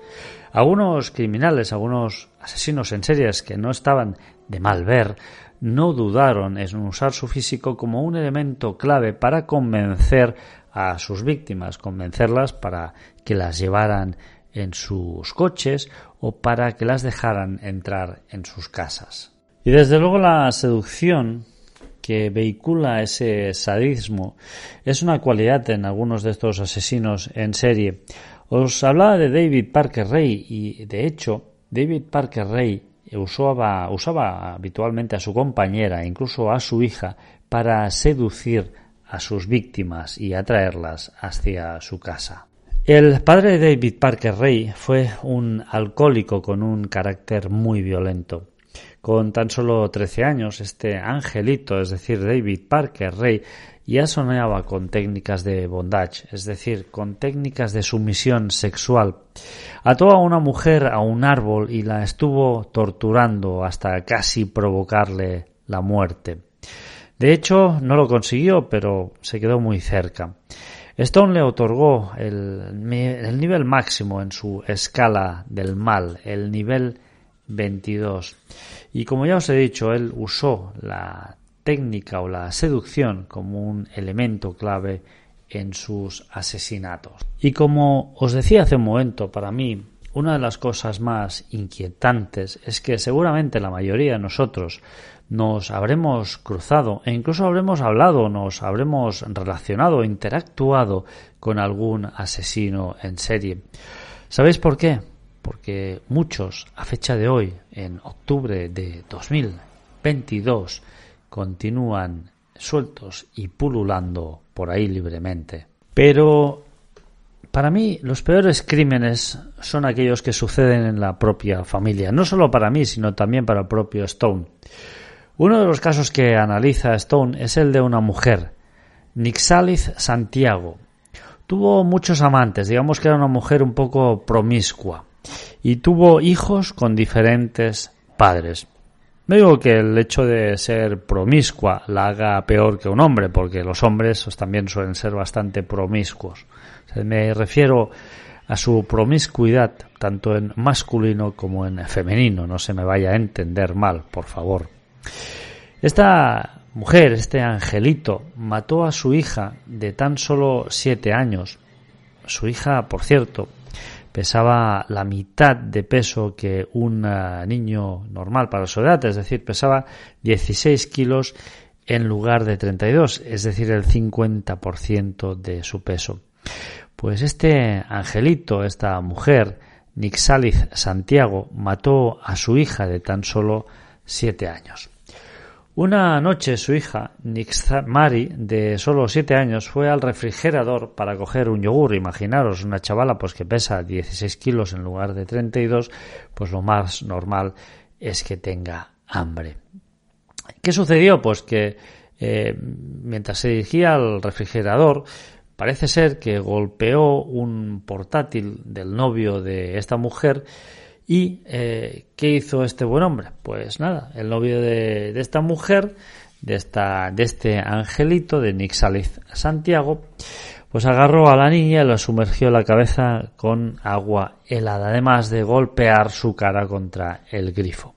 Algunos criminales, algunos asesinos en series que no estaban de mal ver, no dudaron en usar su físico como un elemento clave para convencer a sus víctimas, convencerlas para que las llevaran en sus coches o para que las dejaran entrar en sus casas. Y desde luego la seducción que vehicula ese sadismo es una cualidad en algunos de estos asesinos en serie. Os hablaba de David Parker Ray y de hecho David Parker Ray usaba, usaba habitualmente a su compañera, incluso a su hija, para seducir a sus víctimas y atraerlas hacia su casa. El padre de David Parker Ray fue un alcohólico con un carácter muy violento. Con tan solo 13 años, este angelito, es decir, David Parker Ray, ya soñaba con técnicas de bondage, es decir, con técnicas de sumisión sexual. Ató a una mujer a un árbol y la estuvo torturando hasta casi provocarle la muerte. De hecho, no lo consiguió, pero se quedó muy cerca. Stone le otorgó el, el, nivel máximo en su escala del mal, el nivel 22. Y como ya os he dicho, él usó la técnica o la seducción como un elemento clave en sus asesinatos. Y como os decía hace un momento, para mí una de las cosas más inquietantes es que seguramente la mayoría de nosotros nos habremos cruzado e incluso habremos hablado, nos habremos relacionado, interactuado con algún asesino en serie. ¿Sabéis por qué? Porque muchos, a fecha de hoy, en octubre de 2022, continúan sueltos y pululando por ahí libremente. Pero para mí los peores crímenes son aquellos que suceden en la propia familia, no solo para mí, sino también para el propio Stone. Uno de los casos que analiza Stone es el de una mujer, Nixalith Santiago. Tuvo muchos amantes, digamos que era una mujer un poco promiscua, y tuvo hijos con diferentes padres. No digo que el hecho de ser promiscua la haga peor que un hombre, porque los hombres pues, también suelen ser bastante promiscuos. me refiero a su promiscuidad, tanto en masculino como en femenino. No se me vaya a entender mal, por favor. Esta mujer, este angelito, mató a su hija de tan solo siete años. Su hija, por cierto, pesaba la mitad de peso que un eh, niño normal para su edad, es decir, pesaba 16 kilos en lugar de 32, es decir, el 50% de su peso. Pues este angelito, esta mujer, Nixalith Santiago, mató a su hija de tan solo siete años. Una noche su hija, Mari, de solo siete años, fue al refrigerador para coger un yogur. Imaginaros, una chavala pues que pesa 16 kilos en lugar de 32, pues lo más normal es que tenga hambre. ¿Qué sucedió? Pues que eh, mientras se dirigía al refrigerador, parece ser que golpeó un portátil del novio de esta mujer ¿Y eh, qué hizo este buen hombre? Pues nada, el novio de, esta mujer, de, esta, de este angelito, de Nixalith Santiago, pues agarró a la niña y la sumergió la cabeza con agua helada, además de golpear su cara contra el grifo.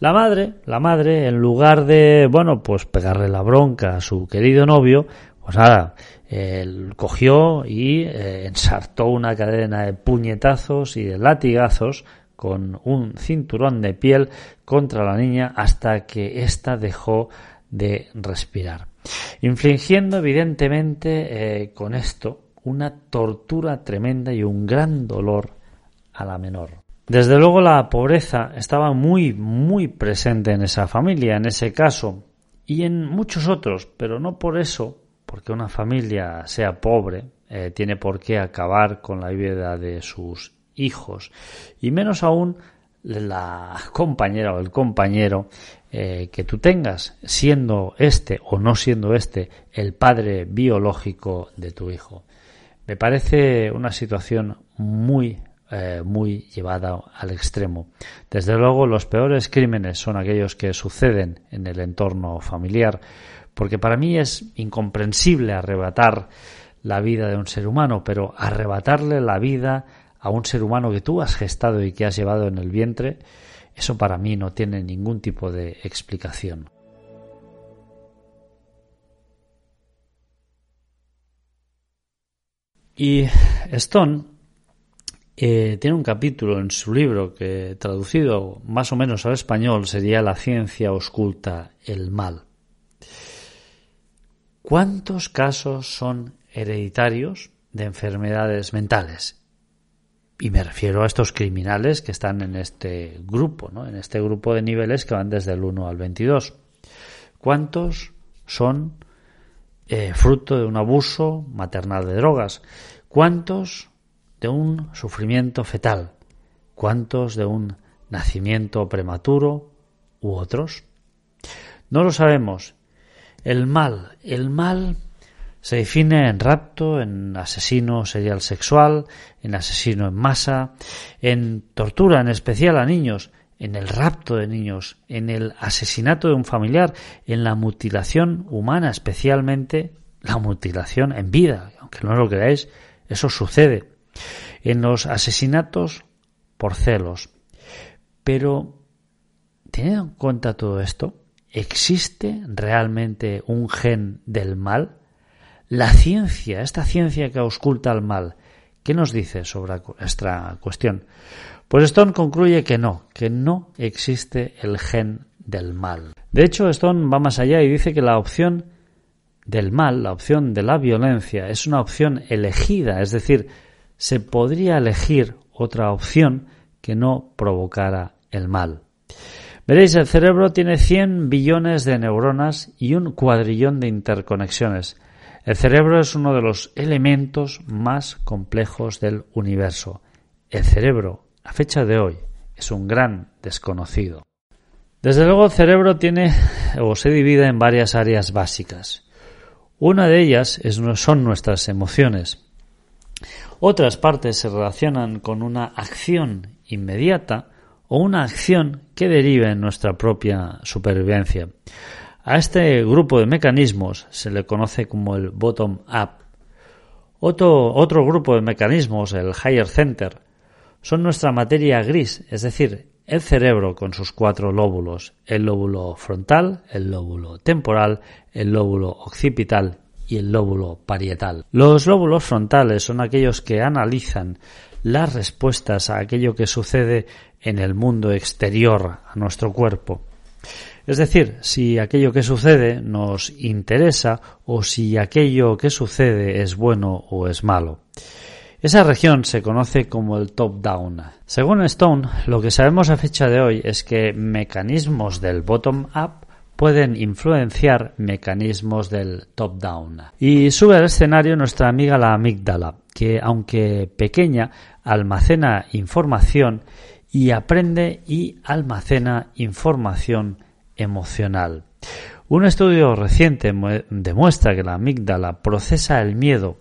La madre, la madre, en lugar de, bueno, pues pegarle la bronca a su querido novio, pues nada, él cogió y eh, ensartó una cadena de puñetazos y de latigazos con un cinturón de piel contra la niña hasta que ésta dejó de respirar, infligiendo evidentemente eh, con esto una tortura tremenda y un gran dolor a la menor. Desde luego la pobreza estaba muy, muy presente en esa familia, en ese caso, y en muchos otros, pero no por eso, porque una familia sea pobre, eh, tiene por qué acabar con la vida de sus hijos y menos aún la compañera o el compañero eh, que tú tengas, siendo este o no siendo este el padre biológico de tu hijo. Me parece una situación muy, eh, muy llevada al extremo. Desde luego, los peores crímenes son aquellos que suceden en el entorno familiar, porque para mí es incomprensible arrebatar la vida de un ser humano, pero arrebatarle la vida a un ser humano que tú has gestado y que has llevado en el vientre, eso para mí no tiene ningún tipo de explicación. Y Stone eh, tiene un capítulo en su libro que traducido más o menos al español sería La ciencia oculta el mal. ¿Cuántos casos son hereditarios de enfermedades mentales? Y me refiero a estos criminales que están en este grupo, ¿no? en este grupo de niveles que van desde el 1 al 22. ¿Cuántos son eh, fruto de un abuso maternal de drogas? ¿Cuántos de un sufrimiento fetal? ¿Cuántos de un nacimiento prematuro u otros? No lo sabemos. El mal, el mal se define en rapto, en asesino serial sexual, en asesino en masa, en tortura en especial a niños, en el rapto de niños, en el asesinato de un familiar, en la mutilación humana, especialmente la mutilación en vida, aunque no lo creáis, eso sucede. En los asesinatos por celos. Pero, teniendo en cuenta todo esto, ¿existe realmente un gen del mal? La ciencia, esta ciencia que ausculta al mal, ¿qué nos dice sobre esta cuestión? Pues Stone concluye que no, que no existe el gen del mal. De hecho, Stone va más allá y dice que la opción del mal, la opción de la violencia, es una opción elegida, es decir, se podría elegir otra opción que no provocara el mal. Veréis, el cerebro tiene 100 billones de neuronas y un cuadrillón de interconexiones. El cerebro es uno de los elementos más complejos del universo. El cerebro, a fecha de hoy, es un gran desconocido. Desde luego el cerebro tiene o se divide en varias áreas básicas. Una de ellas son nuestras emociones. Otras partes se relacionan con una acción inmediata o una acción que derive en nuestra propia supervivencia. A este grupo de mecanismos se le conoce como el bottom-up. Otro, otro grupo de mecanismos, el higher center, son nuestra materia gris, es decir, el cerebro con sus cuatro lóbulos, el lóbulo frontal, el lóbulo temporal, el lóbulo occipital y el lóbulo parietal. Los lóbulos frontales son aquellos que analizan las respuestas a aquello que sucede en el mundo exterior a nuestro cuerpo. Es decir, si aquello que sucede nos interesa o si aquello que sucede es bueno o es malo. Esa región se conoce como el top-down. Según Stone, lo que sabemos a fecha de hoy es que mecanismos del bottom-up pueden influenciar mecanismos del top-down. Y sube al escenario nuestra amiga la amígdala, que aunque pequeña, almacena información y aprende y almacena información emocional. Un estudio reciente demuestra que la amígdala procesa el miedo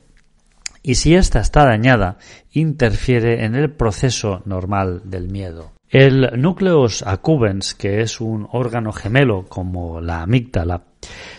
y si ésta está dañada, interfiere en el proceso normal del miedo. El nucleus accumbens, que es un órgano gemelo como la amígdala,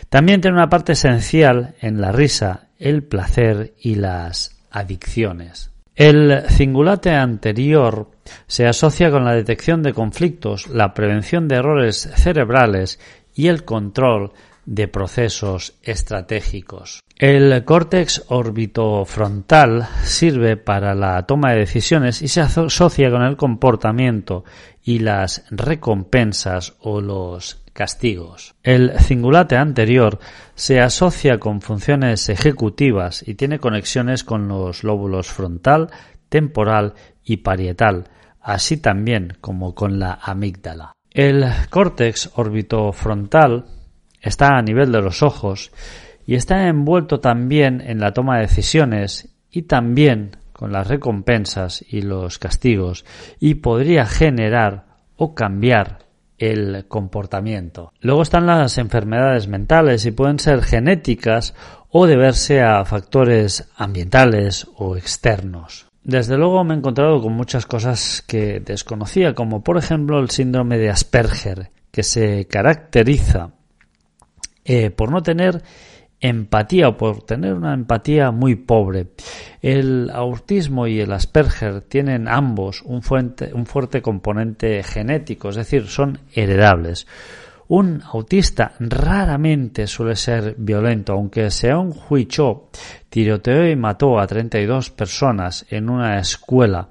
también tiene una parte esencial en la risa, el placer y las adicciones. El cingulate anterior se asocia con la detección de conflictos, la prevención de errores cerebrales y el control de procesos estratégicos. El córtex orbitofrontal sirve para la toma de decisiones y se asocia con el comportamiento y las recompensas o los castigos. El cingulate anterior se asocia con funciones ejecutivas y tiene conexiones con los lóbulos frontal, temporal y parietal, así también como con la amígdala. El córtex orbitofrontal está a nivel de los ojos y está envuelto también en la toma de decisiones y también con las recompensas y los castigos y podría generar o cambiar el comportamiento. Luego están las enfermedades mentales y pueden ser genéticas o deberse a factores ambientales o externos. desde luego me he encontrado con muchas cosas que desconocía, como por ejemplo el síndrome de Asperger, que se caracteriza eh, por no tener empatía o por tener una empatía muy pobre. El autismo y el Asperger tienen ambos un fuerte, componente genético, es decir, son heredables. Un autista raramente suele ser violento, aunque Seon Hui-cho tiroteó y mató a 32 personas en una escuela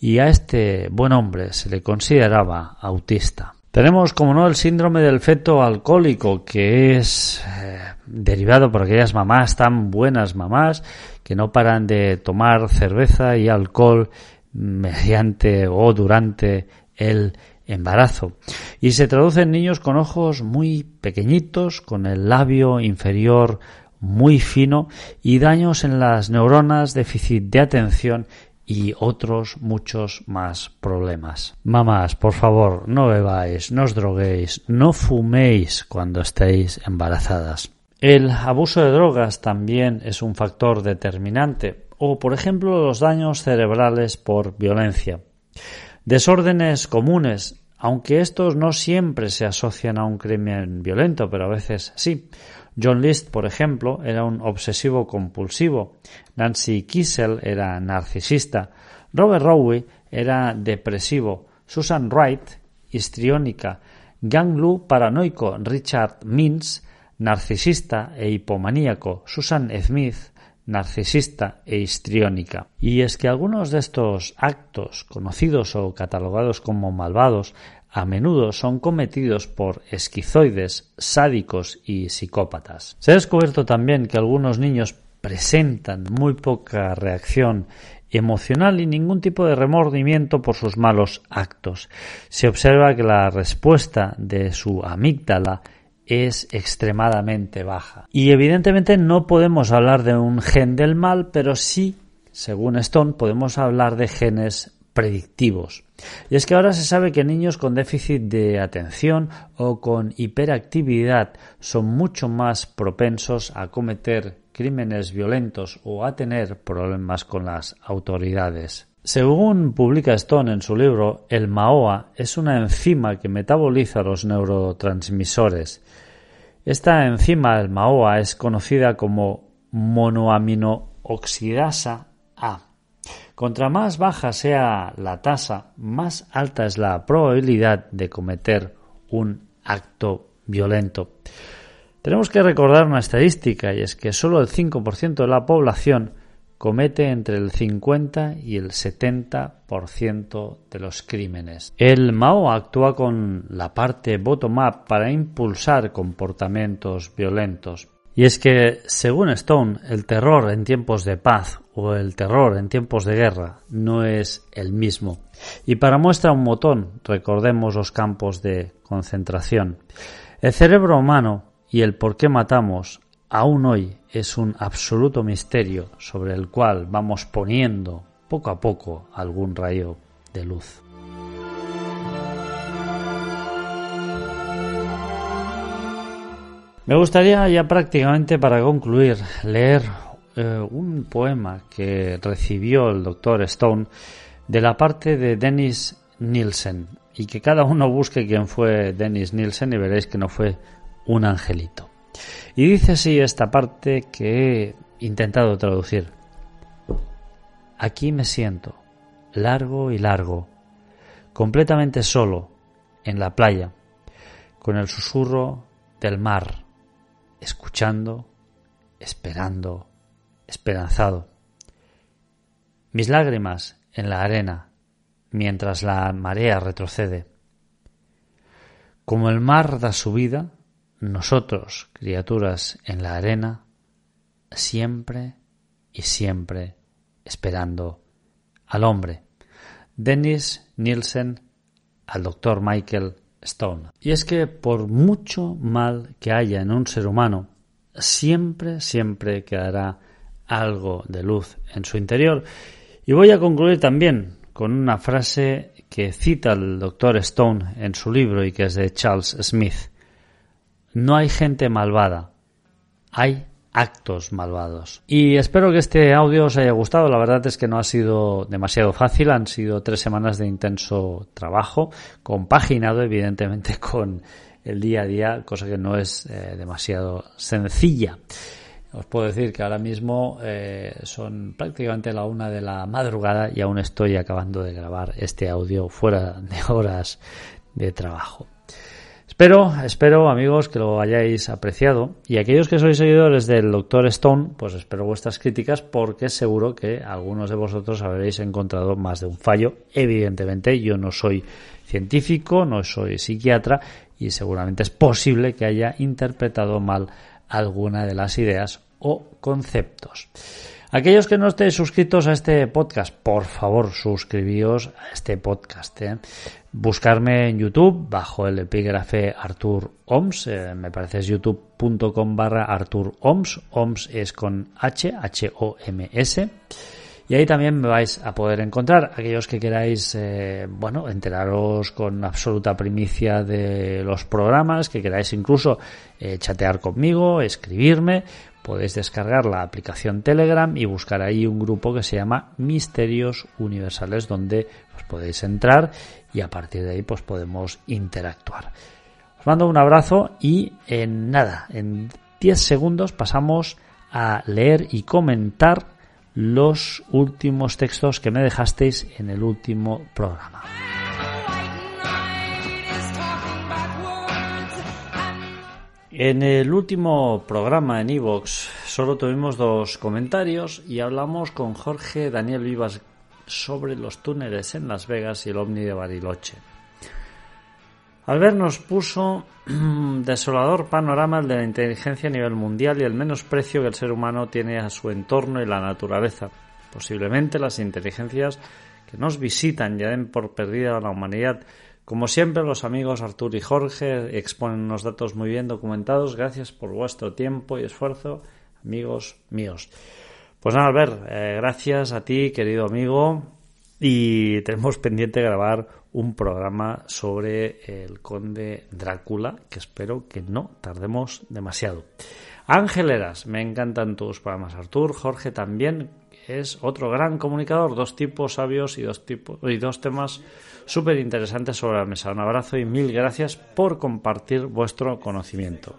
y a este buen hombre se le consideraba autista. Tenemos, como no, el síndrome del feto alcohólico, que es eh, derivado por aquellas mamás tan buenas mamás que no paran de tomar cerveza y alcohol mediante o durante el embarazo. Y se traduce en niños con ojos muy pequeñitos, con el labio inferior muy fino y daños en las neuronas, déficit de atención y otros muchos más problemas. Mamás, por favor, no bebáis, no os droguéis, no fuméis cuando estéis embarazadas. El abuso de drogas también es un factor determinante, o por ejemplo los daños cerebrales por violencia. Desórdenes comunes, aunque estos no siempre se asocian a un crimen violento, pero a veces sí. John List, por ejemplo, era un obsesivo compulsivo. Nancy Kiesel era narcisista. Robert Rowe era depresivo. Susan Wright, histriónica. Gang Lu, paranoico. Richard Mintz, narcisista e hipomaníaco. Susan Smith, narcisista e histriónica. Y es que algunos de estos actos, conocidos o catalogados como malvados, a menudo son cometidos por esquizoides, sádicos y psicópatas. Se ha descubierto también que algunos niños presentan muy poca reacción emocional y ningún tipo de remordimiento por sus malos actos. Se observa que la respuesta de su amígdala es extremadamente baja. Y evidentemente no podemos hablar de un gen del mal, pero sí, según Stone, podemos hablar de genes predictivos. Y es que ahora se sabe que niños con déficit de atención o con hiperactividad son mucho más propensos a cometer crímenes violentos o a tener problemas con las autoridades. Según publica Stone en su libro, el MAOA es una enzima que metaboliza los neurotransmisores. Esta enzima, el MAOA, es conocida como monoaminooxidasa. Contra más baja sea la tasa, más alta es la probabilidad de cometer un acto violento. Tenemos que recordar una estadística y es que solo el 5% de la población comete entre el 50 y el 70% de los crímenes. El Mao actúa con la parte bottom-up para impulsar comportamientos violentos. Y es que, según Stone, el terror en tiempos de paz o el terror en tiempos de guerra no es el mismo. Y para muestra un botón, recordemos los campos de concentración. El cerebro humano y el por qué matamos aún hoy es un absoluto misterio sobre el cual vamos poniendo poco a poco algún rayo de luz. Me gustaría ya prácticamente para concluir leer eh, un poema que recibió el doctor Stone de la parte de Dennis Nielsen y que cada uno busque quién fue Dennis Nielsen y veréis que no fue un angelito. Y dice así esta parte que he intentado traducir. Aquí me siento, largo y largo, completamente solo, en la playa, con el susurro del mar, escuchando, esperando, esperanzado. Mis lágrimas en la arena, mientras la marea retrocede. Como el mar da su vida, nosotros, criaturas en la arena, siempre y siempre esperando al hombre. Dennis Nielsen al doctor Michael Stone. Y es que por mucho mal que haya en un ser humano, siempre, siempre quedará algo de luz en su interior. Y voy a concluir también con una frase que cita el doctor Stone en su libro y que es de Charles Smith. No hay gente malvada, hay actos malvados. Y espero que este audio os haya gustado. La verdad es que no ha sido demasiado fácil. Han sido tres semanas de intenso trabajo, compaginado evidentemente con el día a día, cosa que no es eh, demasiado sencilla. Os puedo decir que ahora mismo eh, son prácticamente la una de la madrugada y aún estoy acabando de grabar este audio fuera de horas de trabajo. Espero, espero amigos que lo hayáis apreciado y aquellos que sois seguidores del Dr. Stone, pues espero vuestras críticas porque seguro que algunos de vosotros habréis encontrado más de un fallo. Evidentemente yo no soy científico, no soy psiquiatra y seguramente es posible que haya interpretado mal alguna de las ideas o conceptos. Aquellos que no estéis suscritos a este podcast, por favor suscribíos a este podcast. ¿eh? Buscarme en YouTube bajo el epígrafe Artur Oms, eh, me parece es youtube.com barra Artur Oms, Oms es con H, H-O-M-S. Y ahí también me vais a poder encontrar aquellos que queráis, eh, bueno, enteraros con absoluta primicia de los programas, que queráis incluso chatear conmigo, escribirme, podéis descargar la aplicación Telegram y buscar ahí un grupo que se llama Misterios Universales, donde os podéis entrar y a partir de ahí pues podemos interactuar. Os mando un abrazo y en nada, en 10 segundos pasamos a leer y comentar los últimos textos que me dejasteis en el último programa. En el último programa en Evox solo tuvimos dos comentarios y hablamos con Jorge Daniel Vivas sobre los túneles en Las Vegas y el ovni de Bariloche. Albert nos puso desolador panorama de la inteligencia a nivel mundial y el menosprecio que el ser humano tiene a su entorno y la naturaleza. Posiblemente las inteligencias que nos visitan ya den por perdida a la humanidad. Como siempre, los amigos Artur y Jorge exponen unos datos muy bien documentados. Gracias por vuestro tiempo y esfuerzo, amigos míos. Pues nada, Albert, eh, gracias a ti, querido amigo, y tenemos pendiente grabar un programa sobre el conde Drácula, que espero que no tardemos demasiado. Ángel Eras, me encantan tus programas, Artur. Jorge también es otro gran comunicador, dos tipos sabios y dos, tipos, y dos temas súper interesantes sobre la mesa. Un abrazo y mil gracias por compartir vuestro conocimiento.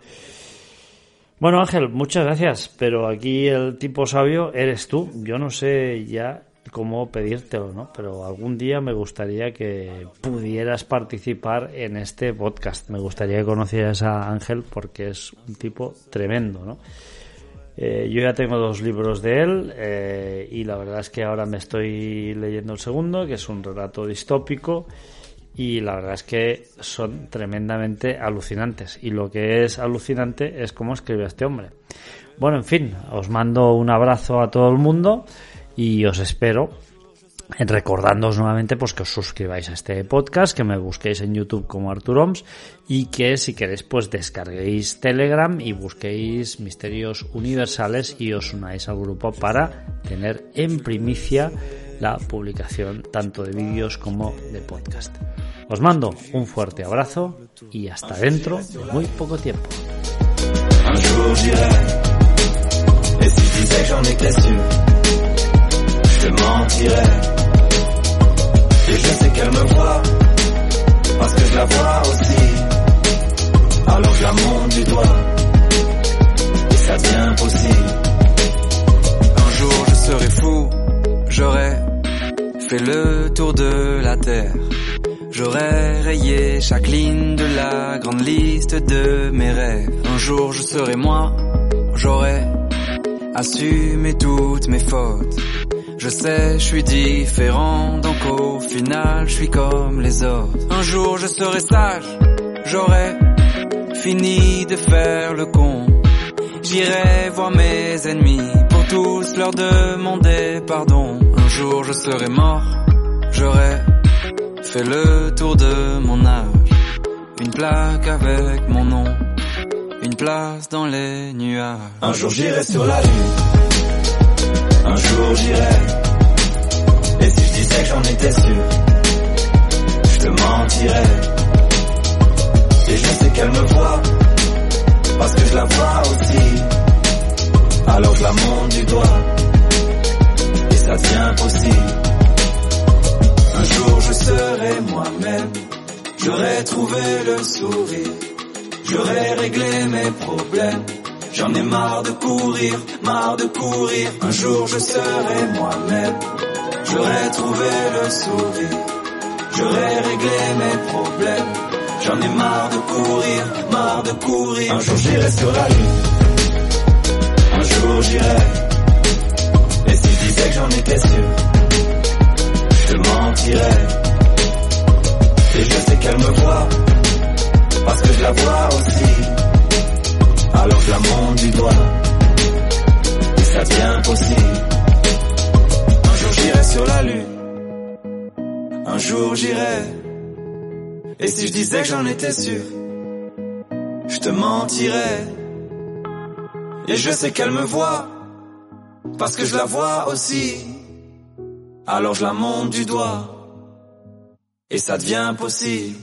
Bueno, Ángel, muchas gracias, pero aquí el tipo sabio eres tú. Yo no sé ya cómo pedírtelo, ¿no? Pero algún día me gustaría que pudieras participar en este podcast. Me gustaría que conocieras a Ángel porque es un tipo tremendo, ¿no? Eh, yo ya tengo dos libros de él eh, y la verdad es que ahora me estoy leyendo el segundo, que es un relato distópico y la verdad es que son tremendamente alucinantes. Y lo que es alucinante es cómo escribe este hombre. Bueno, en fin, os mando un abrazo a todo el mundo y os espero recordándoos nuevamente pues que os suscribáis a este podcast, que me busquéis en YouTube como Arturoms y que si queréis pues descarguéis Telegram y busquéis Misterios Universales y os unáis al grupo para tener en primicia la publicación tanto de vídeos como de podcast. Os mando un fuerte abrazo y hasta dentro de muy poco tiempo. Je mentirais. Et je sais qu'elle me voit, parce que je la vois aussi. Alors je la monte du doigt, et ça devient possible. Un jour je serai fou, j'aurai fait le tour de la terre. J'aurais rayé chaque ligne de la grande liste de mes rêves. Un jour je serai moi, j'aurais assumé toutes mes fautes. Je sais, je suis différent, donc au final, je suis comme les autres. Un jour, je serai sage, j'aurai fini de faire le con. J'irai voir mes ennemis pour tous leur demander pardon. Un jour, je serai mort, j'aurai fait le tour de mon âge. Une plaque avec mon nom, une place dans les nuages. Un jour, j'irai sur la lune un jour j'irai. Et si je disais que j'en étais sûr, je te mentirais. Et je sais qu'elle me voit, parce que je la vois aussi. Alors je la monte du doigt, et ça devient possible. Un jour je serai moi-même, j'aurai trouvé le sourire, j'aurai réglé mes problèmes J'en ai marre de courir, marre de courir. Un jour je serai moi-même. J'aurais trouvé le sourire, j'aurais réglé mes problèmes. J'en ai marre de courir, marre de courir. Un jour j'irai sur la lune, un jour j'irai. Et si je disais que j'en étais sûr, je te mentirais. Et je sais qu'elle me voit, parce que je la vois aussi. Alors je la monte du doigt, et ça devient possible. Un jour j'irai sur la lune, un jour j'irai. Et si je disais que j'en étais sûr, je te mentirais. Et je sais qu'elle me voit, parce que je la vois aussi. Alors je la monte du doigt, et ça devient possible.